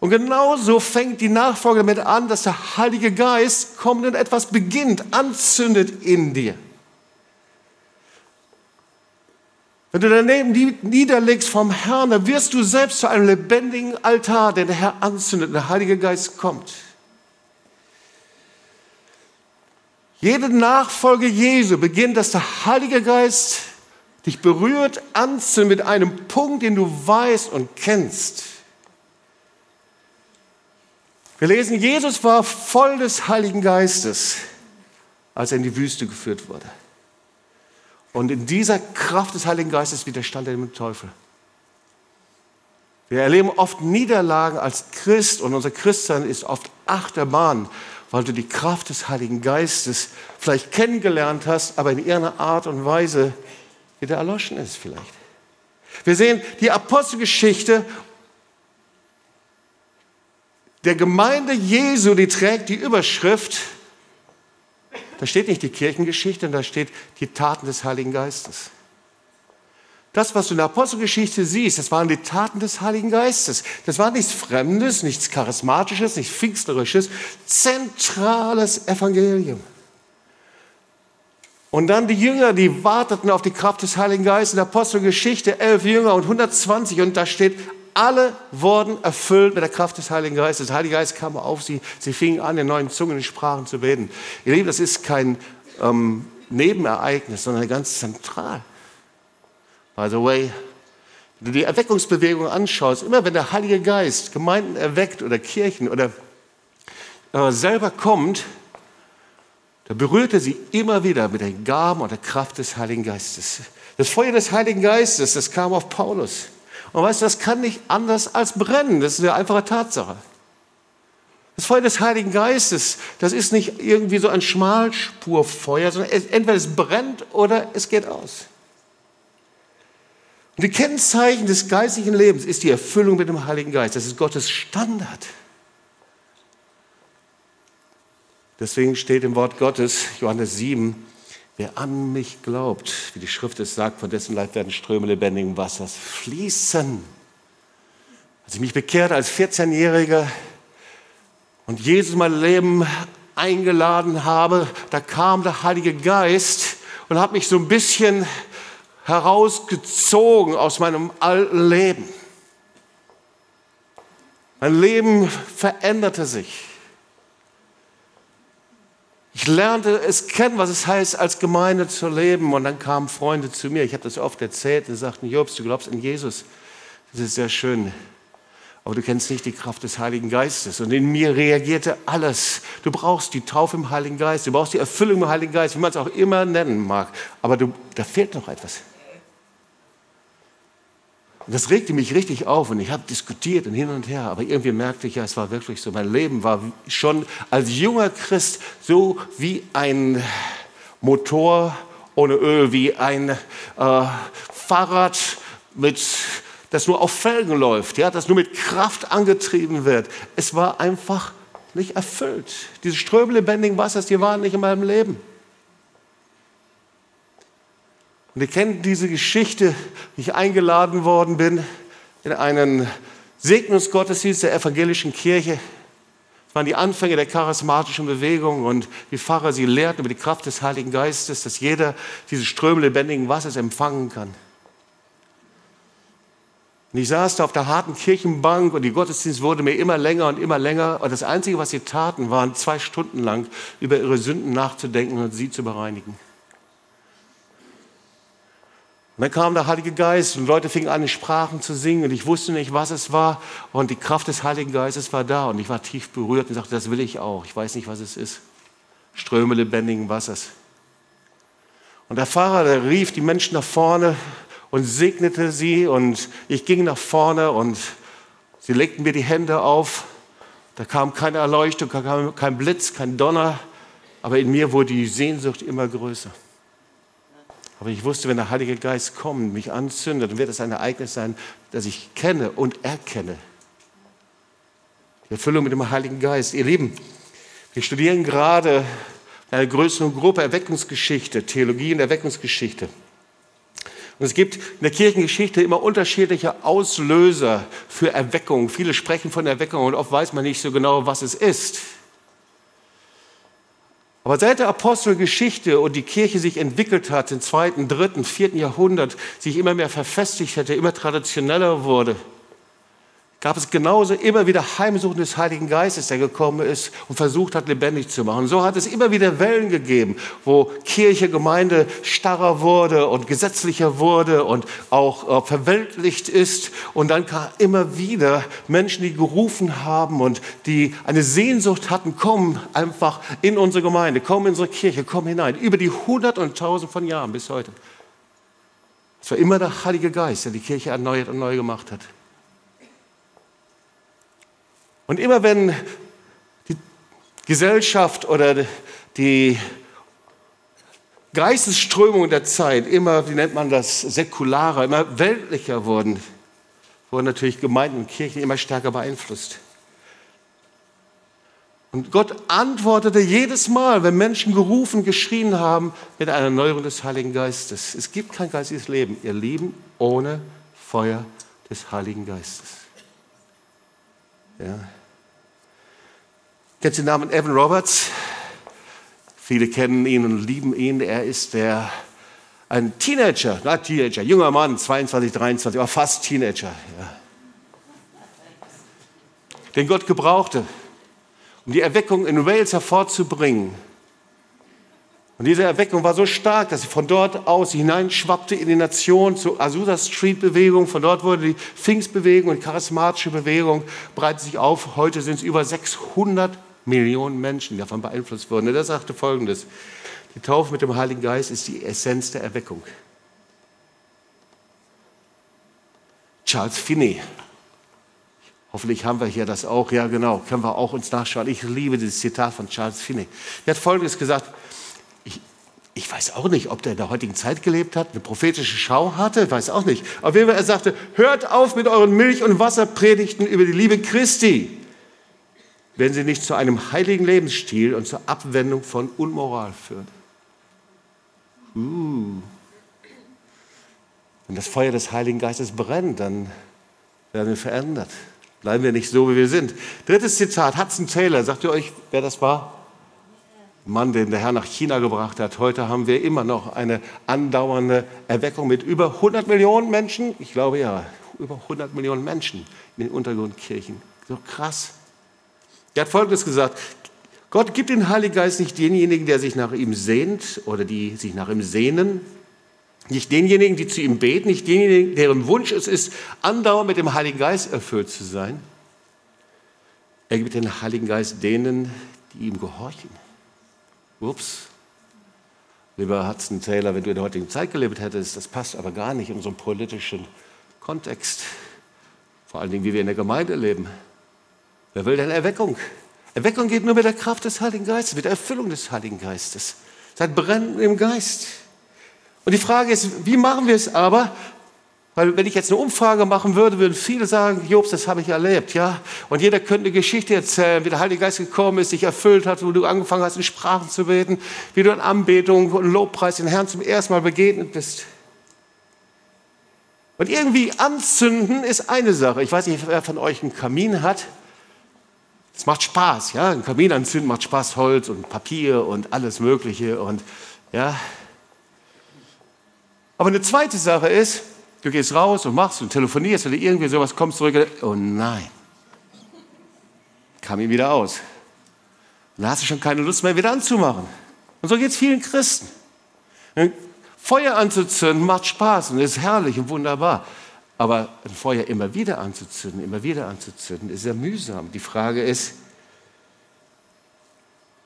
Speaker 1: Und genauso fängt die Nachfolge damit an, dass der Heilige Geist kommt und etwas beginnt, anzündet in dir. Wenn du daneben niederlegst vom Herrn, dann wirst du selbst zu einem lebendigen Altar, den der Herr anzündet der Heilige Geist kommt. Jede Nachfolge Jesu beginnt, dass der Heilige Geist dich berührt, anzündet mit einem Punkt, den du weißt und kennst. Wir lesen, Jesus war voll des Heiligen Geistes, als er in die Wüste geführt wurde. Und in dieser Kraft des Heiligen Geistes widerstand er dem Teufel. Wir erleben oft Niederlagen als Christ und unser Christsein ist oft Achterbahn, weil du die Kraft des Heiligen Geistes vielleicht kennengelernt hast, aber in irgendeiner Art und Weise wieder erloschen ist vielleicht. Wir sehen die Apostelgeschichte der Gemeinde Jesu, die trägt die Überschrift, da steht nicht die Kirchengeschichte, da steht die Taten des Heiligen Geistes. Das, was du in der Apostelgeschichte siehst, das waren die Taten des Heiligen Geistes. Das war nichts Fremdes, nichts Charismatisches, nichts Pfingstlerisches, zentrales Evangelium. Und dann die Jünger, die warteten auf die Kraft des Heiligen Geistes in der Apostelgeschichte, elf Jünger und 120 und da steht, alle wurden erfüllt mit der Kraft des Heiligen Geistes. Der Heilige Geist kam auf sie, sie fingen an, in neuen Zungen und Sprachen zu beten. Ihr Lieben, das ist kein ähm, Nebenereignis, sondern ganz zentral. By the way, wenn du die Erweckungsbewegung anschaust, immer wenn der Heilige Geist Gemeinden erweckt oder Kirchen oder äh, selber kommt, da berührt er sie immer wieder mit den Gaben und der Kraft des Heiligen Geistes. Das Feuer des Heiligen Geistes, das kam auf Paulus. Und weißt du, das kann nicht anders als brennen. Das ist eine einfache Tatsache. Das Feuer des Heiligen Geistes, das ist nicht irgendwie so ein Schmalspurfeuer, sondern entweder es brennt oder es geht aus. Und die Kennzeichen des geistlichen Lebens ist die Erfüllung mit dem Heiligen Geist. Das ist Gottes Standard. Deswegen steht im Wort Gottes, Johannes 7, Wer an mich glaubt, wie die Schrift es sagt, von dessen Leib werden Ströme lebendigen Wassers fließen. Als ich mich bekehrt als 14-Jähriger und Jesus mein Leben eingeladen habe, da kam der Heilige Geist und hat mich so ein bisschen herausgezogen aus meinem alten Leben. Mein Leben veränderte sich. Ich lernte es kennen, was es heißt, als Gemeinde zu leben. Und dann kamen Freunde zu mir, ich habe das oft erzählt, und sagten, Jobs, du glaubst an Jesus. Das ist sehr schön. Aber du kennst nicht die Kraft des Heiligen Geistes. Und in mir reagierte alles. Du brauchst die Taufe im Heiligen Geist, du brauchst die Erfüllung im Heiligen Geist, wie man es auch immer nennen mag. Aber du, da fehlt noch etwas. Das regte mich richtig auf und ich habe diskutiert und hin und her, aber irgendwie merkte ich ja, es war wirklich so. Mein Leben war schon als junger Christ so wie ein Motor ohne Öl, wie ein äh, Fahrrad, mit, das nur auf Felgen läuft, ja, das nur mit Kraft angetrieben wird. Es war einfach nicht erfüllt. Diese Ströme lebendigen Wassers, die waren nicht in meinem Leben. Und ihr kennt diese Geschichte, wie ich eingeladen worden bin in einen Segnungsgottesdienst der evangelischen Kirche. Das waren die Anfänge der charismatischen Bewegung und die Pfarrer, sie lehrten über die Kraft des Heiligen Geistes, dass jeder diese Ströme lebendigen Wassers empfangen kann. Und ich saß da auf der harten Kirchenbank und die Gottesdienst wurde mir immer länger und immer länger. Und das Einzige, was sie taten, waren zwei Stunden lang über ihre Sünden nachzudenken und sie zu bereinigen. Und dann kam der Heilige Geist und Leute fingen an, in Sprachen zu singen und ich wusste nicht, was es war. Und die Kraft des Heiligen Geistes war da und ich war tief berührt und sagte, das will ich auch. Ich weiß nicht, was es ist. Ströme lebendigen Wassers. Und der Pfarrer, der rief die Menschen nach vorne und segnete sie und ich ging nach vorne und sie legten mir die Hände auf. Da kam keine Erleuchtung, kein Blitz, kein Donner, aber in mir wurde die Sehnsucht immer größer. Aber ich wusste, wenn der Heilige Geist kommt, mich anzündet, dann wird es ein Ereignis sein, das ich kenne und erkenne. Die Erfüllung mit dem Heiligen Geist. Ihr Lieben, wir studieren gerade in einer größeren Gruppe Erweckungsgeschichte, Theologie und Erweckungsgeschichte. Und es gibt in der Kirchengeschichte immer unterschiedliche Auslöser für Erweckung. Viele sprechen von Erweckung und oft weiß man nicht so genau, was es ist. Aber seit der Apostelgeschichte und die Kirche sich entwickelt hat, im zweiten, dritten, vierten Jahrhundert, sich immer mehr verfestigt hatte, immer traditioneller wurde, gab es genauso immer wieder Heimsuchen des Heiligen Geistes, der gekommen ist und versucht hat, lebendig zu machen. So hat es immer wieder Wellen gegeben, wo Kirche, Gemeinde starrer wurde und gesetzlicher wurde und auch äh, verweltlicht ist. Und dann kam immer wieder Menschen, die gerufen haben und die eine Sehnsucht hatten, kommen einfach in unsere Gemeinde, kommen in unsere Kirche, kommen hinein. Über die hundert und tausend von Jahren bis heute. Es war immer der Heilige Geist, der die Kirche erneuert und neu gemacht hat. Und immer wenn die Gesellschaft oder die Geistesströmungen der Zeit immer, wie nennt man das, säkularer, immer weltlicher wurden, wurden natürlich Gemeinden und Kirchen immer stärker beeinflusst. Und Gott antwortete jedes Mal, wenn Menschen gerufen, geschrien haben, mit einer Erneuerung des Heiligen Geistes. Es gibt kein geistiges Leben, ihr Leben ohne Feuer des Heiligen Geistes. Ja. Kennt ihr den Namen Evan Roberts? Viele kennen ihn und lieben ihn. Er ist der, ein Teenager, na Teenager, junger Mann, 22, 23, aber fast Teenager. Ja. Den Gott gebrauchte, um die Erweckung in Wales hervorzubringen. Und diese Erweckung war so stark, dass sie von dort aus hineinschwappte in die Nation zur Azusa Street Bewegung. Von dort wurde die Pfingstbewegung und charismatische Bewegung breitet sich auf. Heute sind es über 600 Millionen Menschen, davon beeinflusst wurden. Und er sagte folgendes: Die Taufe mit dem Heiligen Geist ist die Essenz der Erweckung. Charles Finney. Hoffentlich haben wir hier das auch. Ja, genau. Können wir auch uns nachschauen. Ich liebe dieses Zitat von Charles Finney. Er hat Folgendes gesagt. Ich, ich weiß auch nicht, ob der in der heutigen Zeit gelebt hat, eine prophetische Schau hatte, weiß auch nicht. Auf jeden Fall, er sagte, hört auf mit euren Milch- und Wasserpredigten über die Liebe Christi wenn sie nicht zu einem heiligen Lebensstil und zur Abwendung von Unmoral führt. Uh. Wenn das Feuer des Heiligen Geistes brennt, dann werden wir verändert. Bleiben wir nicht so, wie wir sind. Drittes Zitat, Hudson Taylor. Sagt ihr euch, wer das war? Mann, den der Herr nach China gebracht hat. Heute haben wir immer noch eine andauernde Erweckung mit über 100 Millionen Menschen. Ich glaube ja, über 100 Millionen Menschen in den Untergrundkirchen. So krass. Er hat Folgendes gesagt. Gott gibt den Heiligen Geist nicht denjenigen, der sich nach ihm sehnt oder die sich nach ihm sehnen, nicht denjenigen, die zu ihm beten, nicht denjenigen, deren Wunsch es ist, andauernd mit dem Heiligen Geist erfüllt zu sein. Er gibt den Heiligen Geist denen, die ihm gehorchen. Ups. Lieber Hudson Taylor, wenn du in der heutigen Zeit gelebt hättest, das passt aber gar nicht in unserem politischen Kontext. Vor allen Dingen, wie wir in der Gemeinde leben. Wer will denn Erweckung? Erweckung geht nur mit der Kraft des Heiligen Geistes, mit der Erfüllung des Heiligen Geistes. Seid brennend im Geist. Und die Frage ist, wie machen wir es aber? Weil wenn ich jetzt eine Umfrage machen würde, würden viele sagen, Jobs, das habe ich erlebt, ja. Und jeder könnte eine Geschichte erzählen, wie der Heilige Geist gekommen ist, dich erfüllt hat, wo du angefangen hast, in Sprachen zu beten, wie du in Anbetung und Lobpreis den Herrn zum ersten Mal begegnet bist. Und irgendwie anzünden ist eine Sache. Ich weiß nicht, wer von euch einen Kamin hat. Es macht Spaß, ja. Ein Kamin anzünden macht Spaß, Holz und Papier und alles Mögliche und ja. Aber eine zweite Sache ist, du gehst raus und machst und telefonierst oder irgendwie sowas, kommst zurück, oh nein, Kamin wieder aus. Und dann hast du schon keine Lust mehr wieder anzumachen. Und so geht es vielen Christen. Feuer anzuzünden macht Spaß und ist herrlich und wunderbar. Aber ein Feuer immer wieder anzuzünden, immer wieder anzuzünden, ist sehr mühsam. Die Frage ist,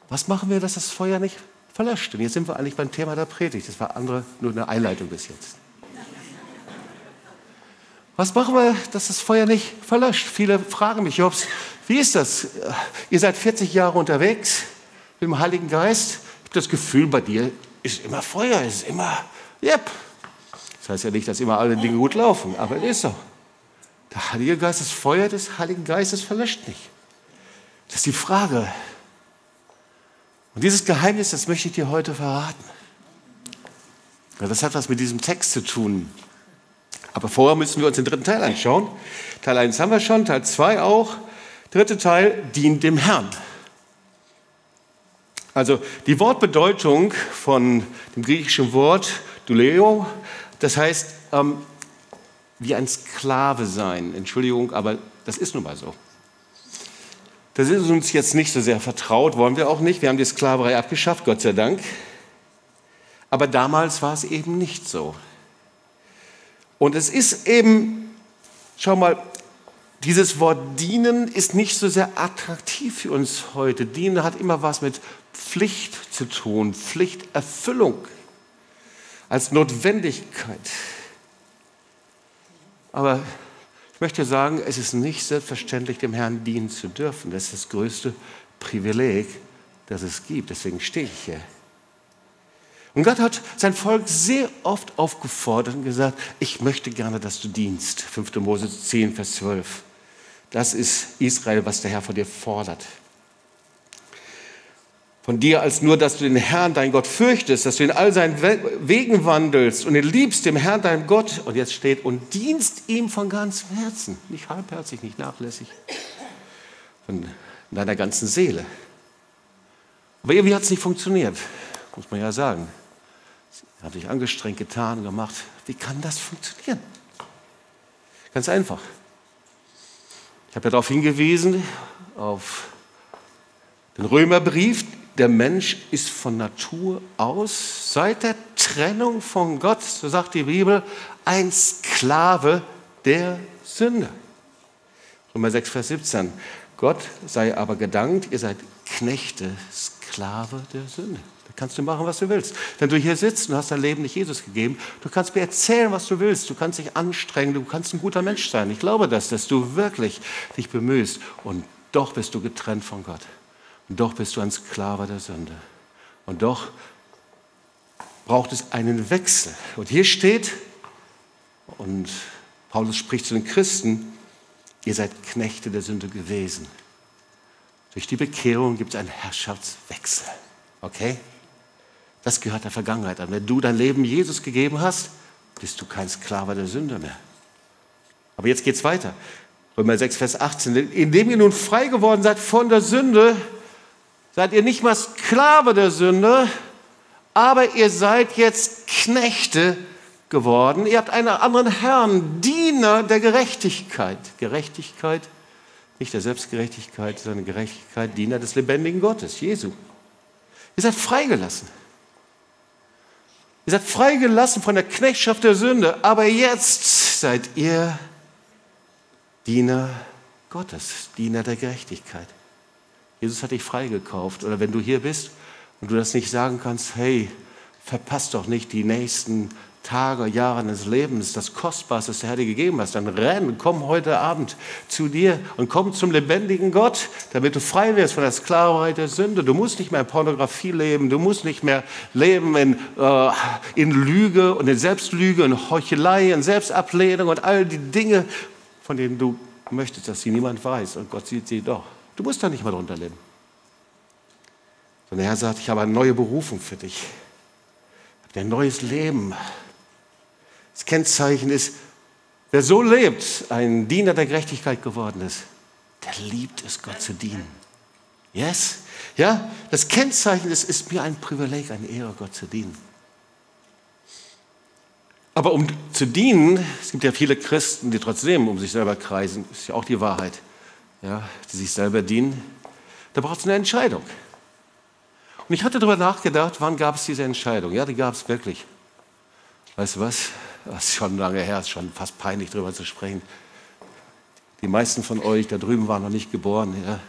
Speaker 1: was machen wir, dass das Feuer nicht verlöscht? Und jetzt sind wir eigentlich beim Thema der Predigt. Das war andere nur eine Einleitung bis jetzt. Was machen wir, dass das Feuer nicht verlöscht? Viele fragen mich, Jobs, wie ist das? Ihr seid 40 Jahre unterwegs mit dem Heiligen Geist. Ich habe das Gefühl, bei dir ist immer Feuer, ist immer, yep. Das heißt ja nicht, dass immer alle Dinge gut laufen, aber es ist so. Der Heilige Geist, das Feuer des Heiligen Geistes verlöscht nicht. Das ist die Frage. Und dieses Geheimnis, das möchte ich dir heute verraten. Das hat was mit diesem Text zu tun. Aber vorher müssen wir uns den dritten Teil anschauen. Teil 1 haben wir schon, Teil 2 auch. Dritter Teil dient dem Herrn. Also die Wortbedeutung von dem griechischen Wort Duleo, das heißt ähm, wie ein Sklave sein. Entschuldigung, aber das ist nun mal so. Das ist uns jetzt nicht so sehr vertraut, wollen wir auch nicht. Wir haben die Sklaverei abgeschafft, Gott sei Dank. Aber damals war es eben nicht so. Und es ist eben, schau mal, dieses Wort dienen ist nicht so sehr attraktiv für uns heute. Dienen hat immer was mit Pflicht zu tun, Pflichterfüllung als Notwendigkeit. Aber ich möchte sagen, es ist nicht selbstverständlich, dem Herrn dienen zu dürfen. Das ist das größte Privileg, das es gibt. Deswegen stehe ich hier. Und Gott hat sein Volk sehr oft aufgefordert und gesagt, ich möchte gerne, dass du dienst. 5. Mose 10, Vers 12. Das ist Israel, was der Herr von dir fordert. Von dir als nur, dass du den Herrn, dein Gott, fürchtest, dass du in all seinen Wegen wandelst und ihn liebst, dem Herrn, deinem Gott. Und jetzt steht, und dienst ihm von ganzem Herzen. Nicht halbherzig, nicht nachlässig. Von deiner ganzen Seele. Aber irgendwie hat es nicht funktioniert, muss man ja sagen. Hat sich angestrengt, getan, gemacht. Wie kann das funktionieren? Ganz einfach. Ich habe ja darauf hingewiesen, auf den Römerbrief. Der Mensch ist von Natur aus seit der Trennung von Gott, so sagt die Bibel, ein Sklave der Sünde. Römer 6, Vers 17. Gott sei aber gedankt, ihr seid Knechte, Sklave der Sünde kannst du machen, was du willst. Wenn du hier sitzt und hast dein Leben nicht Jesus gegeben, du kannst mir erzählen, was du willst. Du kannst dich anstrengen, du kannst ein guter Mensch sein. Ich glaube das, dass du wirklich dich bemühst. Und doch bist du getrennt von Gott. Und doch bist du ein Sklave der Sünde. Und doch braucht es einen Wechsel. Und hier steht, und Paulus spricht zu den Christen, ihr seid Knechte der Sünde gewesen. Durch die Bekehrung gibt es einen Herrschaftswechsel. Okay? Das gehört der Vergangenheit an. Wenn du dein Leben Jesus gegeben hast, bist du kein Sklave der Sünde mehr. Aber jetzt geht es weiter. Römer 6, Vers 18. Indem ihr nun frei geworden seid von der Sünde, seid ihr nicht mal Sklave der Sünde, aber ihr seid jetzt Knechte geworden. Ihr habt einen anderen Herrn, Diener der Gerechtigkeit. Gerechtigkeit, nicht der Selbstgerechtigkeit, sondern Gerechtigkeit, Diener des lebendigen Gottes, Jesu. Ihr seid freigelassen. Ihr seid freigelassen von der Knechtschaft der Sünde, aber jetzt seid ihr Diener Gottes, Diener der Gerechtigkeit. Jesus hat dich freigekauft. Oder wenn du hier bist und du das nicht sagen kannst, hey, verpasst doch nicht die nächsten Tage, Jahre deines Lebens, das Kostbarste, das der Herr dir gegeben hat, dann renn, komm heute Abend zu dir und komm zum lebendigen Gott, damit du frei wirst von der Sklaverei der Sünde. Du musst nicht mehr in Pornografie leben, du musst nicht mehr leben in, äh, in Lüge und in Selbstlüge und Heuchelei und Selbstablehnung und all die Dinge, von denen du möchtest, dass sie niemand weiß und Gott sieht sie doch. Du musst da nicht mehr drunter leben. Sondern der Herr sagt, ich habe eine neue Berufung für dich. Ein neues Leben. Das Kennzeichen ist, wer so lebt, ein Diener der Gerechtigkeit geworden ist, der liebt es, Gott zu dienen. Yes? Ja, das Kennzeichen ist, ist mir ein Privileg, eine Ehre, Gott zu dienen. Aber um zu dienen, es gibt ja viele Christen, die trotzdem um sich selber kreisen, ist ja auch die Wahrheit, ja, die sich selber dienen, da braucht es eine Entscheidung. Und ich hatte darüber nachgedacht, wann gab es diese Entscheidung? Ja, die gab es wirklich. Weißt du was? Das ist schon lange her, ist schon fast peinlich darüber zu sprechen. Die meisten von euch da drüben waren noch nicht geboren. Ja.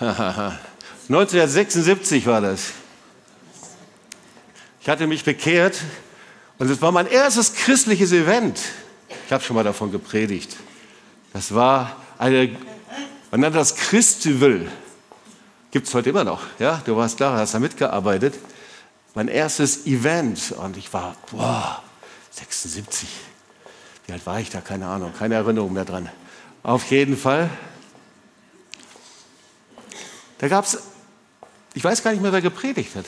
Speaker 1: 1976 war das. Ich hatte mich bekehrt und es war mein erstes christliches Event. Ich habe schon mal davon gepredigt. Das war eine, man nannte das Christival. Gibt es heute immer noch. Ja? Du warst da, hast da mitgearbeitet. Mein erstes Event und ich war, boah, 76. Wie alt war ich da? Keine Ahnung, keine Erinnerung mehr dran. Auf jeden Fall. Da gab es, ich weiß gar nicht mehr, wer gepredigt hat.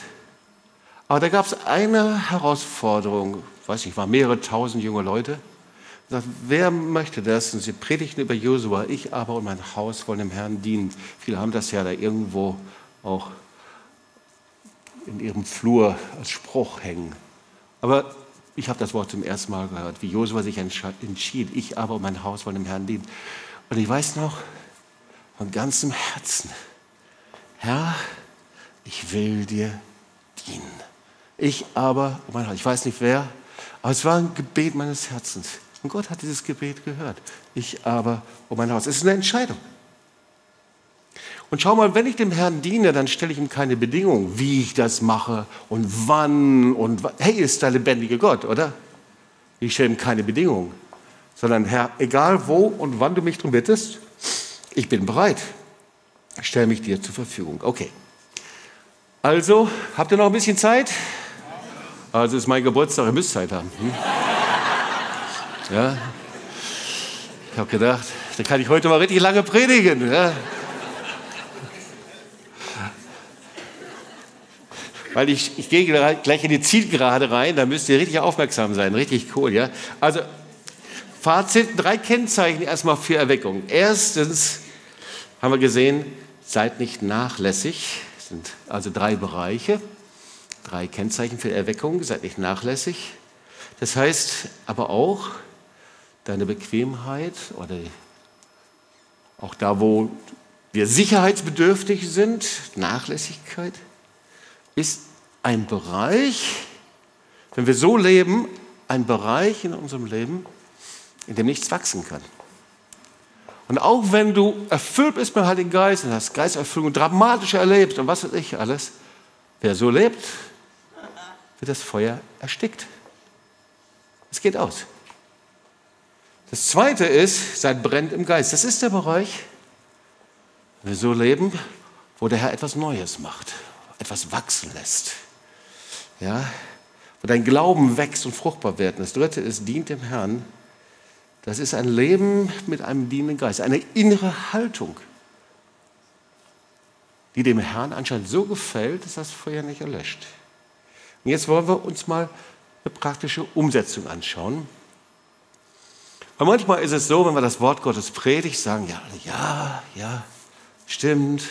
Speaker 1: Aber da gab es eine Herausforderung, weiß nicht, waren mehrere tausend junge Leute. Sagt, wer möchte das? Und sie predigten über Josua, ich aber und mein Haus wollen dem Herrn dienen. Viele haben das ja da irgendwo auch in ihrem Flur als Spruch hängen. Aber ich habe das Wort zum ersten Mal gehört, wie Josua sich entschied, ich aber und mein Haus wollen dem Herrn dienen. Und ich weiß noch von ganzem Herzen, Herr, ich will dir dienen. Ich aber, und mein Haus, ich weiß nicht wer, aber es war ein Gebet meines Herzens. Und Gott hat dieses Gebet gehört. Ich aber um mein Haus. Es ist eine Entscheidung. Und schau mal, wenn ich dem Herrn diene, dann stelle ich ihm keine Bedingungen, wie ich das mache und wann und hey, ist der lebendige Gott, oder? Ich stelle ihm keine Bedingungen, sondern Herr, egal wo und wann du mich darum bittest, ich bin bereit. Ich stelle mich dir zur Verfügung. Okay. Also, habt ihr noch ein bisschen Zeit? Also ist mein Geburtstag, ihr müsst Zeit haben. Hm? Ja? Ich habe gedacht, da kann ich heute mal richtig lange predigen. Ja? Weil ich, ich gehe gleich in die Zielgerade rein, da müsst ihr richtig aufmerksam sein. Richtig cool, ja? Also, Fazit, drei Kennzeichen erstmal für Erweckung. Erstens haben wir gesehen, seid nicht nachlässig. Das sind also drei Bereiche, drei Kennzeichen für Erweckung. Seid nicht nachlässig. Das heißt aber auch, deine Bequemheit oder auch da, wo wir sicherheitsbedürftig sind, Nachlässigkeit, ist ein Bereich, wenn wir so leben, ein Bereich in unserem Leben, in dem nichts wachsen kann. Und auch wenn du erfüllt bist mit dem Heiligen Geist und hast Geisterfüllung dramatisch erlebt und was weiß ich alles, wer so lebt, wird das Feuer erstickt. Es geht aus. Das zweite ist, seid brennt im Geist. Das ist der Bereich, wenn wir so leben, wo der Herr etwas Neues macht, etwas wachsen lässt. Ja, wo dein Glauben wächst und fruchtbar wird. Das dritte ist, dient dem Herrn. Das ist ein Leben mit einem dienenden Geist, eine innere Haltung, die dem Herrn anscheinend so gefällt, dass das Feuer nicht erlöscht. Und jetzt wollen wir uns mal eine praktische Umsetzung anschauen. Weil manchmal ist es so, wenn wir das Wort Gottes predigt, sagen ja, ja, ja, stimmt.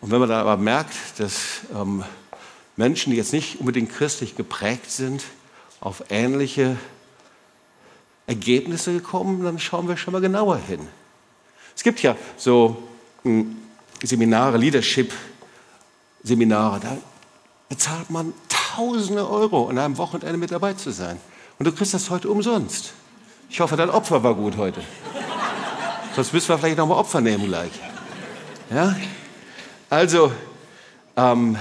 Speaker 1: Und wenn man dann aber merkt, dass ähm, Menschen, die jetzt nicht unbedingt christlich geprägt sind, auf ähnliche Ergebnisse gekommen, dann schauen wir schon mal genauer hin. Es gibt ja so hm, Seminare, Leadership-Seminare, da bezahlt man Tausende Euro, an einem Wochenende mit dabei zu sein. Und du kriegst das heute umsonst. Ich hoffe, dein Opfer war gut heute. Sonst müssen wir vielleicht nochmal Opfer nehmen gleich. Ja? Also, ähm,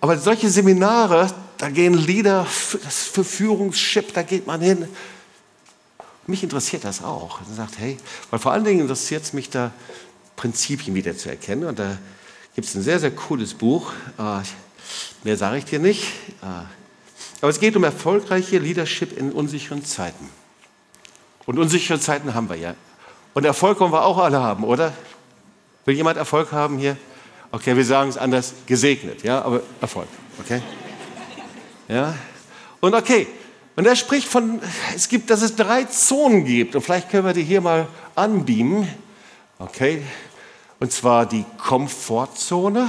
Speaker 1: aber solche Seminare, da gehen Lieder, das Verführungschip, da geht man hin. Mich interessiert das auch. Man sagt, hey, weil vor allen Dingen interessiert es mich da, Prinzipien wieder zu erkennen. Und da gibt es ein sehr, sehr cooles Buch. Äh, mehr sage ich dir nicht. Äh, aber es geht um erfolgreiche Leadership in unsicheren Zeiten. Und unsichere Zeiten haben wir ja. Und Erfolg wollen wir auch alle haben, oder? Will jemand Erfolg haben hier? Okay, wir sagen es anders, gesegnet, ja, aber Erfolg, okay? Ja? Und okay, und er spricht von, es gibt, dass es drei Zonen gibt. Und vielleicht können wir die hier mal anbeamen. Okay? Und zwar die Komfortzone.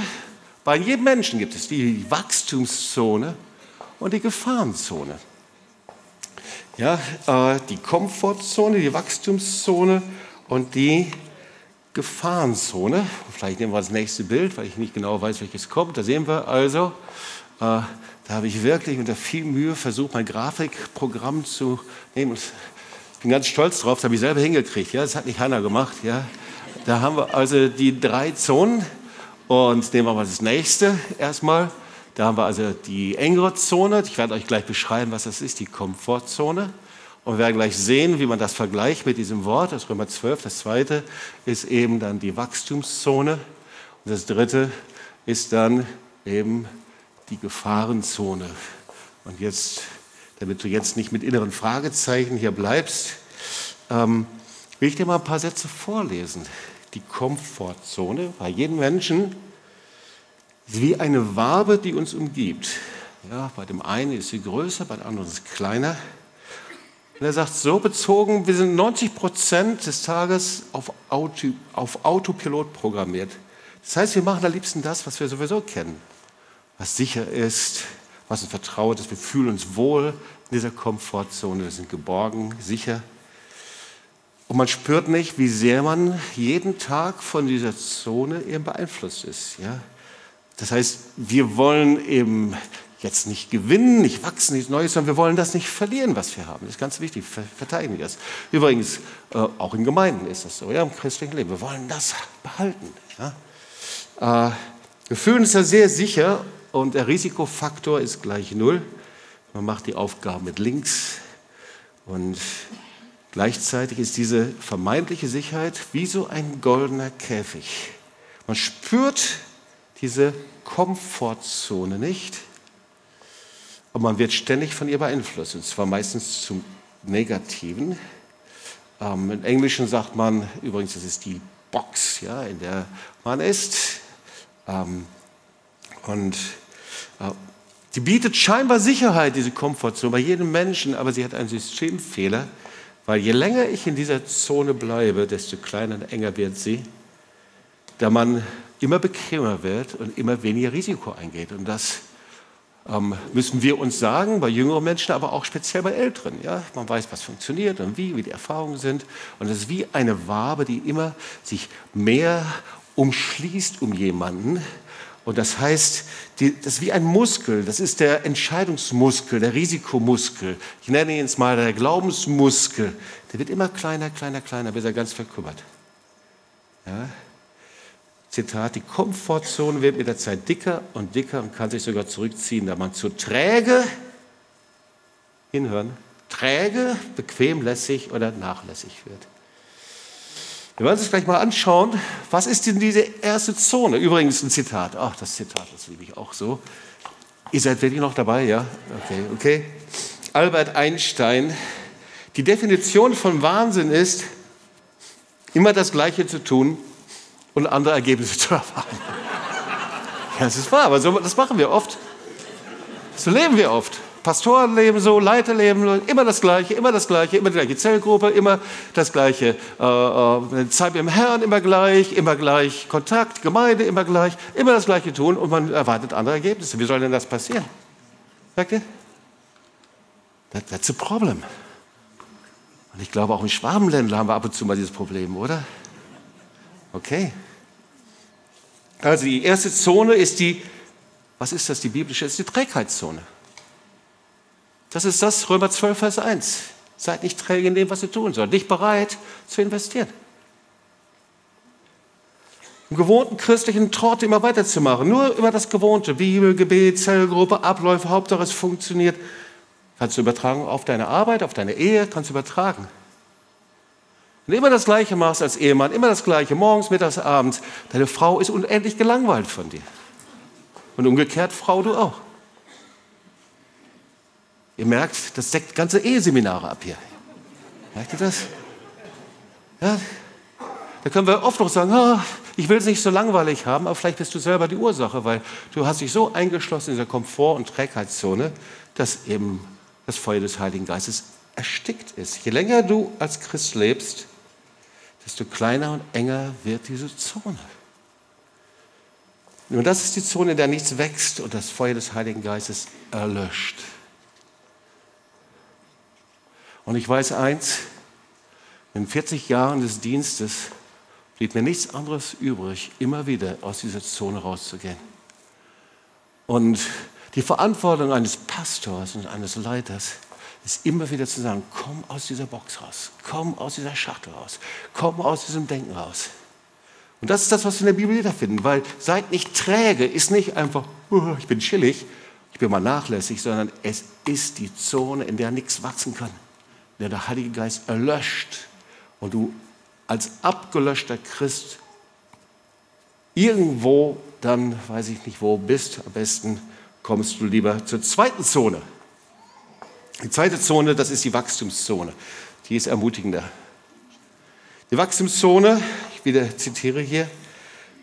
Speaker 1: Bei jedem Menschen gibt es die Wachstumszone und die Gefahrenzone. Ja, äh, die Komfortzone, die Wachstumszone und die Gefahrenzone. Vielleicht nehmen wir das nächste Bild, weil ich nicht genau weiß, welches kommt. Da sehen wir also da habe ich wirklich unter viel Mühe versucht, mein Grafikprogramm zu nehmen. Ich bin ganz stolz drauf, das habe ich selber hingekriegt. Ja? Das hat nicht Hanna gemacht. Ja? Da haben wir also die drei Zonen und nehmen wir mal das nächste erstmal. Da haben wir also die engere Zone. Ich werde euch gleich beschreiben, was das ist, die Komfortzone. Und wir werden gleich sehen, wie man das vergleicht mit diesem Wort, das Römer 12. Das zweite ist eben dann die Wachstumszone. Und das dritte ist dann eben die Gefahrenzone. Und jetzt, damit du jetzt nicht mit inneren Fragezeichen hier bleibst, ähm, will ich dir mal ein paar Sätze vorlesen. Die Komfortzone bei jedem Menschen ist wie eine Wabe, die uns umgibt. Ja, bei dem einen ist sie größer, bei dem anderen ist sie kleiner. Und er sagt, so bezogen, wir sind 90 Prozent des Tages auf, Auto, auf Autopilot programmiert. Das heißt, wir machen am liebsten das, was wir sowieso kennen, was sicher ist, was uns vertraut ist. Wir fühlen uns wohl in dieser Komfortzone, wir sind geborgen, sicher. Und man spürt nicht, wie sehr man jeden Tag von dieser Zone eben beeinflusst ist. Ja? Das heißt, wir wollen eben jetzt nicht gewinnen, nicht wachsen, nichts Neues, sondern wir wollen das nicht verlieren, was wir haben. Das ist ganz wichtig, verteidigen wir das. Übrigens, äh, auch in Gemeinden ist das so, ja, im christlichen Leben. Wir wollen das behalten. Ja. Äh, wir fühlen uns da sehr sicher und der Risikofaktor ist gleich null. Man macht die Aufgaben mit links und gleichzeitig ist diese vermeintliche Sicherheit wie so ein goldener Käfig. Man spürt diese Komfortzone nicht und man wird ständig von ihr beeinflusst, und zwar meistens zum Negativen. Ähm, Im Englischen sagt man übrigens, das ist die Box, ja, in der man ist. Ähm, und äh, die bietet scheinbar Sicherheit, diese Komfortzone, bei jedem Menschen, aber sie hat einen Systemfehler, weil je länger ich in dieser Zone bleibe, desto kleiner und enger wird sie, da man immer bequemer wird und immer weniger Risiko eingeht. Und das ähm, müssen wir uns sagen, bei jüngeren Menschen, aber auch speziell bei Älteren. Ja? Man weiß, was funktioniert und wie, wie die Erfahrungen sind. Und es ist wie eine Wabe, die immer sich mehr umschließt um jemanden. Und das heißt, die, das ist wie ein Muskel, das ist der Entscheidungsmuskel, der Risikomuskel. Ich nenne ihn jetzt mal der Glaubensmuskel. Der wird immer kleiner, kleiner, kleiner, bis er ganz verkümmert. Ja? Zitat, die Komfortzone wird mit der Zeit dicker und dicker und kann sich sogar zurückziehen, da man zu träge, hinhören, träge, bequem, lässig oder nachlässig wird. Wir wollen uns gleich mal anschauen, was ist denn diese erste Zone? Übrigens ein Zitat, ach, das Zitat, das liebe ich auch so. Ihr seid wirklich noch dabei, ja? Okay, okay. Albert Einstein, die Definition von Wahnsinn ist, immer das Gleiche zu tun, und andere Ergebnisse zu erwarten. Ja, das ist wahr, aber so, das machen wir oft. So leben wir oft. Pastoren leben so, Leiter leben so, immer das Gleiche, immer das Gleiche, immer die gleiche Zellgruppe, immer das Gleiche. Äh, äh, Zeit dem Herrn immer gleich, immer gleich Kontakt, Gemeinde immer gleich, immer das Gleiche tun und man erwartet andere Ergebnisse. Wie soll denn das passieren? Merkt ihr? That, that's a problem. Und ich glaube, auch in Schwabenländern haben wir ab und zu mal dieses Problem, oder? Okay. Also die erste Zone ist die, was ist das, die biblische, ist die Trägheitszone. Das ist das Römer 12, Vers 1. Seid nicht träge in dem, was ihr tun sollt, nicht bereit zu investieren. Im gewohnten christlichen Trott immer weiterzumachen, nur über das Gewohnte, Bibel, Gebet, Zellgruppe, Abläufe, Hauptsache es funktioniert. Kannst du übertragen auf deine Arbeit, auf deine Ehe, kannst du übertragen. Wenn du immer das Gleiche machst als Ehemann, immer das Gleiche, morgens, mittags, abends, deine Frau ist unendlich gelangweilt von dir. Und umgekehrt, Frau, du auch. Ihr merkt, das deckt ganze Eheseminare ab hier. Merkt ihr das? Ja, da können wir oft noch sagen, oh, ich will es nicht so langweilig haben, aber vielleicht bist du selber die Ursache, weil du hast dich so eingeschlossen in dieser Komfort- und Trägheitszone, dass eben das Feuer des Heiligen Geistes erstickt ist. Je länger du als Christ lebst, desto kleiner und enger wird diese Zone. Nun, das ist die Zone, in der nichts wächst und das Feuer des Heiligen Geistes erlöscht. Und ich weiß eins, in 40 Jahren des Dienstes blieb mir nichts anderes übrig, immer wieder aus dieser Zone rauszugehen. Und Die Verantwortung eines Pastors und eines Leiters ist immer wieder zu sagen, komm aus dieser Box raus, komm aus dieser Schachtel raus, komm aus diesem Denken raus. Und das ist das, was wir in der Bibel wiederfinden, weil seid nicht träge, ist nicht einfach, oh, ich bin chillig, ich bin mal nachlässig, sondern es ist die Zone, in der nichts wachsen kann, in der der Heilige Geist erlöscht und du als abgelöschter Christ irgendwo dann, weiß ich nicht wo, bist, am besten kommst du lieber zur zweiten Zone. Die zweite Zone, das ist die Wachstumszone. Die ist ermutigender. Die Wachstumszone, ich wieder zitiere hier,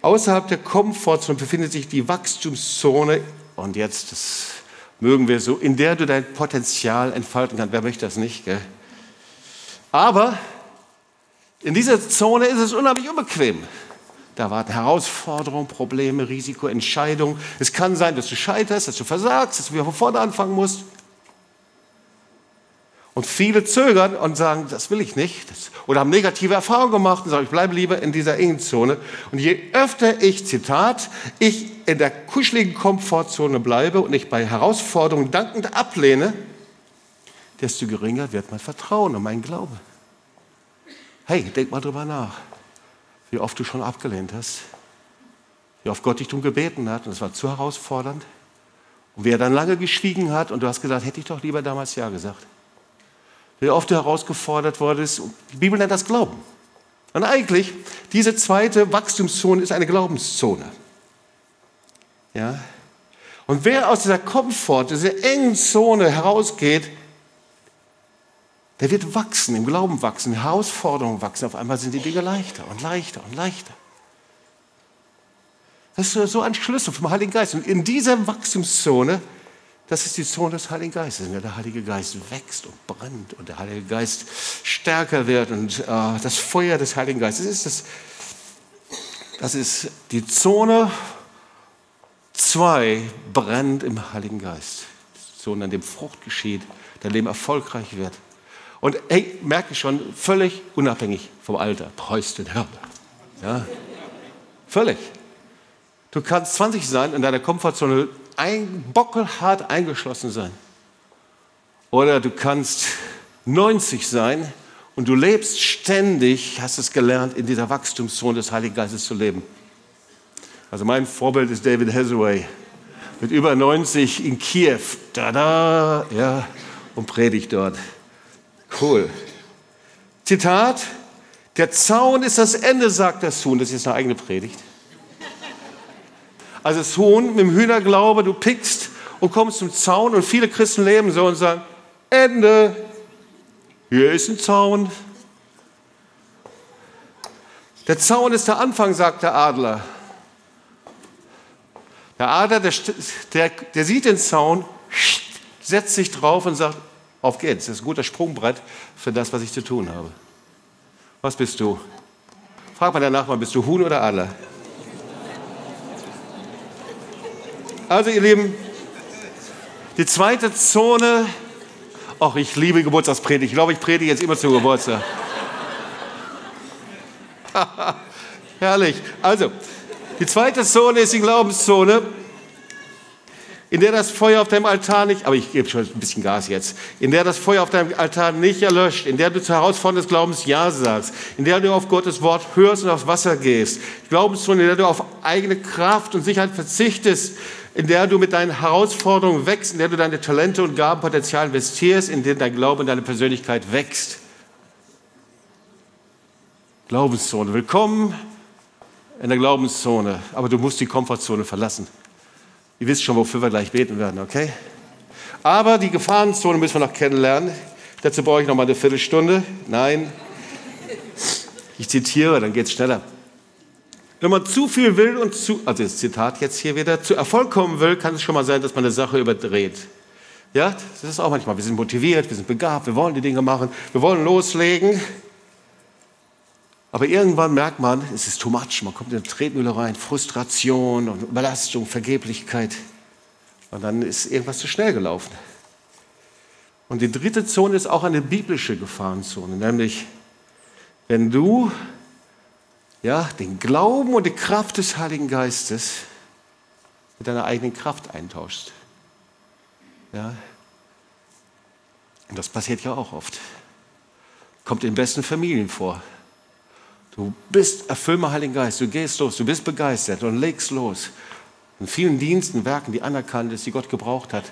Speaker 1: außerhalb der Komfortzone befindet sich die Wachstumszone, und jetzt, das mögen wir so, in der du dein Potenzial entfalten kannst. Wer möchte das nicht? Gell? Aber in dieser Zone ist es unheimlich unbequem. Da warten Herausforderungen, Probleme, Risiko, Entscheidungen. Es kann sein, dass du scheiterst, dass du versagst, dass du wieder von vorne anfangen musst. Und viele zögern und sagen, das will ich nicht. Oder haben negative Erfahrungen gemacht und sagen, ich bleibe lieber in dieser engen Zone. Und je öfter ich, Zitat, ich in der kuscheligen Komfortzone bleibe und ich bei Herausforderungen dankend ablehne, desto geringer wird mein Vertrauen und mein Glaube. Hey, denk mal drüber nach, wie oft du schon abgelehnt hast, wie oft Gott dich darum gebeten hat und es war zu herausfordernd. Und wie er dann lange geschwiegen hat und du hast gesagt, hätte ich doch lieber damals Ja gesagt wie oft herausgefordert wurdest. Die Bibel nennt das Glauben. Und eigentlich, diese zweite Wachstumszone ist eine Glaubenszone. Ja? Und wer aus dieser Komfort, dieser engen Zone herausgeht, der wird wachsen, im Glauben wachsen, Herausforderungen wachsen. Auf einmal sind die Dinge leichter und leichter und leichter. Das ist so ein Schlüssel vom Heiligen Geist. Und in dieser Wachstumszone das ist die Zone des Heiligen Geistes, in der Heilige Geist wächst und brennt und der Heilige Geist stärker wird und äh, das Feuer des Heiligen Geistes ist das, das ist die Zone 2 brennt im Heiligen Geist. Die Zone, an dem Frucht geschieht, dein Leben erfolgreich wird. Und hey, merke schon, völlig unabhängig vom Alter, preist den Herrn. Ja, völlig. Du kannst 20 sein in deiner Komfortzone ein, bockelhart eingeschlossen sein. Oder du kannst 90 sein und du lebst ständig, hast es gelernt, in dieser Wachstumszone des Heiligen Geistes zu leben. Also mein Vorbild ist David Hathaway mit über 90 in Kiew, da da, ja, und predigt dort. Cool. Zitat: Der Zaun ist das Ende, sagt das Huhn. Das ist jetzt eine eigene Predigt. Also das Huhn mit dem Hühnerglaube, du pickst und kommst zum Zaun und viele Christen leben so und sagen, Ende, hier ist ein Zaun. Der Zaun ist der Anfang, sagt der Adler. Der Adler, der, der, der sieht den Zaun, setzt sich drauf und sagt, auf geht's. Das ist ein guter Sprungbrett für das, was ich zu tun habe. Was bist du? Frag mal der Nachbarn, bist du Huhn oder Adler? Also ihr Lieben, die zweite Zone, ach, ich liebe Geburtstagspredigt. Ich glaube, ich predige jetzt immer zu Geburtstag. Herrlich. Also, die zweite Zone ist die Glaubenszone, in der das Feuer auf deinem Altar nicht, aber ich gebe schon ein bisschen Gas jetzt, in der das Feuer auf deinem Altar nicht erlöscht, in der du zur Herausforderung des Glaubens Ja sagst, in der du auf Gottes Wort hörst und aufs Wasser gehst. Die Glaubenszone, in der du auf eigene Kraft und Sicherheit verzichtest, in der du mit deinen Herausforderungen wächst, in der du deine Talente und Gabenpotenzial investierst, in der dein Glaube und deine Persönlichkeit wächst. Glaubenszone. Willkommen in der Glaubenszone, aber du musst die Komfortzone verlassen. Ihr wisst schon, wofür wir gleich beten werden, okay? Aber die Gefahrenzone müssen wir noch kennenlernen. Dazu brauche ich noch mal eine Viertelstunde. Nein, ich zitiere, dann geht es schneller. Wenn man zu viel will und zu, also das Zitat jetzt hier wieder, zu Erfolg kommen will, kann es schon mal sein, dass man eine Sache überdreht. Ja, das ist auch manchmal. Wir sind motiviert, wir sind begabt, wir wollen die Dinge machen, wir wollen loslegen. Aber irgendwann merkt man, es ist too much. Man kommt in eine Tretmühle rein, Frustration und Überlastung, Vergeblichkeit. Und dann ist irgendwas zu schnell gelaufen. Und die dritte Zone ist auch eine biblische Gefahrenzone, nämlich wenn du ja, den Glauben und die Kraft des Heiligen Geistes mit deiner eigenen Kraft eintauschst. Ja? Und das passiert ja auch oft. Kommt in besten Familien vor. Du bist erfüllt mit Heiligen Geist, du gehst los, du bist begeistert und legst los. In vielen Diensten, Werken, die anerkannt ist, die Gott gebraucht hat.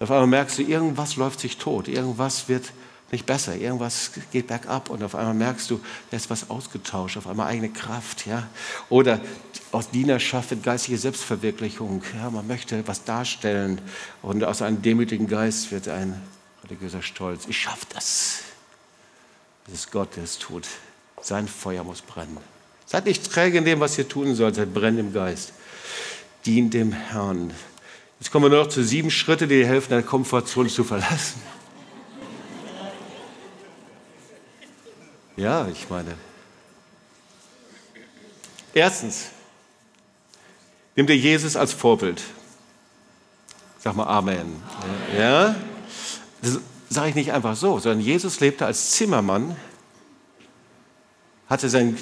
Speaker 1: Auf einmal merkst du, irgendwas läuft sich tot, irgendwas wird nicht besser, irgendwas geht bergab und auf einmal merkst du, da ist was ausgetauscht, auf einmal eigene Kraft. Ja? Oder aus Dienerschaft wird geistige Selbstverwirklichung. Ja? Man möchte was darstellen und aus einem demütigen Geist wird ein religiöser Stolz. Ich schaffe das. Das ist Gott, der es tut. Sein Feuer muss brennen. Seid nicht träge in dem, was ihr tun sollt, seid brennend im Geist. Dient dem Herrn. Jetzt kommen wir nur noch zu sieben Schritten, die dir helfen, deine Komfortzone zu verlassen. Ja, ich meine. Erstens, nimm dir Jesus als Vorbild. Sag mal Amen. Ja? Das sage ich nicht einfach so, sondern Jesus lebte als Zimmermann, hatte seinen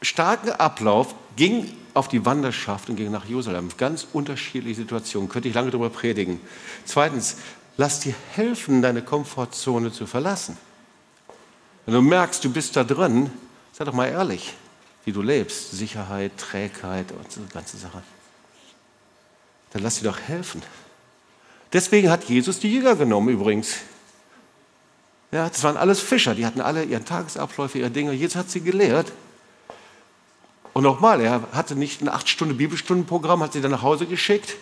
Speaker 1: starken Ablauf, ging auf die Wanderschaft und ging nach Jerusalem. Ganz unterschiedliche Situationen, könnte ich lange darüber predigen. Zweitens, lass dir helfen, deine Komfortzone zu verlassen. Wenn du merkst, du bist da drin, sei doch mal ehrlich, wie du lebst. Sicherheit, Trägheit und so ganze Sache. Dann lass dir doch helfen. Deswegen hat Jesus die Jünger genommen übrigens. Ja, das waren alles Fischer, die hatten alle ihren Tagesabläufe, ihre Dinge. Jesus hat sie gelehrt. Und nochmal, er hatte nicht ein acht Stunden Bibelstundenprogramm, hat sie dann nach Hause geschickt,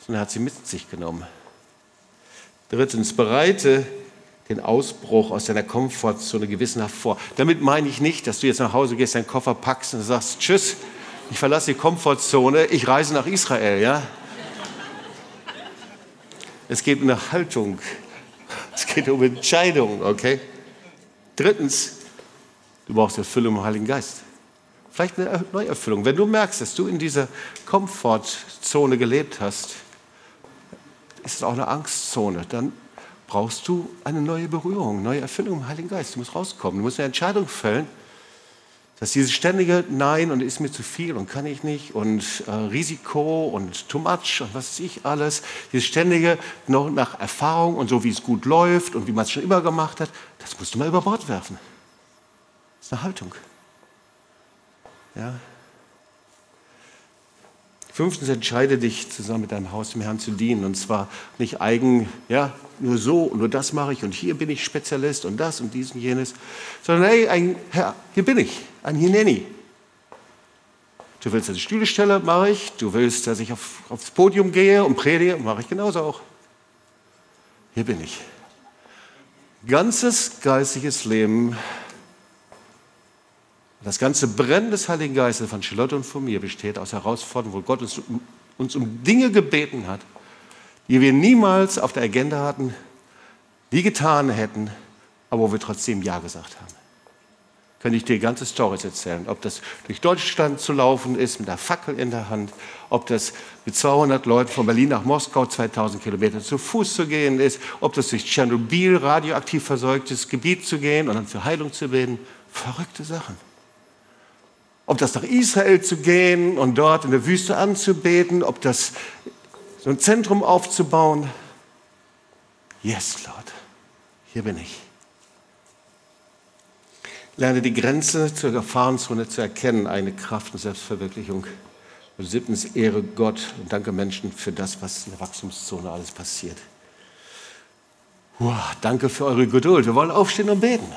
Speaker 1: sondern er hat sie mit sich genommen. Drittens, bereite den Ausbruch aus deiner Komfortzone gewissenhaft vor. Damit meine ich nicht, dass du jetzt nach Hause gehst, deinen Koffer packst und sagst, tschüss, ich verlasse die Komfortzone, ich reise nach Israel, ja? Es geht um eine Haltung. Es geht um Entscheidungen, okay? Drittens, du brauchst Erfüllung im Heiligen Geist. Vielleicht eine Neuerfüllung. Wenn du merkst, dass du in dieser Komfortzone gelebt hast, ist es auch eine Angstzone. Dann brauchst du eine neue Berührung, neue Erfüllung im Heiligen Geist. Du musst rauskommen. Du musst eine Entscheidung fällen, dass dieses ständige Nein und ist mir zu viel und kann ich nicht und äh, Risiko und too much und was weiß ich alles, dieses ständige noch nach Erfahrung und so wie es gut läuft und wie man es schon immer gemacht hat, das musst du mal über Bord werfen. Das ist eine Haltung. Ja. Fünftens, entscheide dich, zusammen mit deinem Haus dem Herrn zu dienen. Und zwar nicht eigen, ja, nur so nur das mache ich und hier bin ich Spezialist und das und dies und jenes, sondern hey, ein Herr, hier bin ich, ein Hineni. Du willst, dass ich Stühle stelle, mache ich. Du willst, dass ich auf, aufs Podium gehe und predige, mache ich genauso auch. Hier bin ich. Ganzes geistiges Leben das ganze Brennen des Heiligen Geistes von Charlotte und von mir besteht aus Herausforderungen, wo Gott uns, uns um Dinge gebeten hat, die wir niemals auf der Agenda hatten, nie getan hätten, aber wo wir trotzdem Ja gesagt haben. Könnte ich dir ganze Storys erzählen, ob das durch Deutschland zu laufen ist mit der Fackel in der Hand, ob das mit 200 Leuten von Berlin nach Moskau 2000 Kilometer zu Fuß zu gehen ist, ob das durch Tschernobyl radioaktiv versorgtes Gebiet zu gehen und dann für Heilung zu beten. Verrückte Sachen. Ob das nach Israel zu gehen und dort in der Wüste anzubeten, ob das so ein Zentrum aufzubauen. Yes, Lord, hier bin ich. Lerne die Grenze zur Gefahrenzone zu erkennen, eine Kraft und Selbstverwirklichung. Und siebtens, ehre Gott und danke Menschen für das, was in der Wachstumszone alles passiert. Wow, danke für eure Geduld. Wir wollen aufstehen und beten.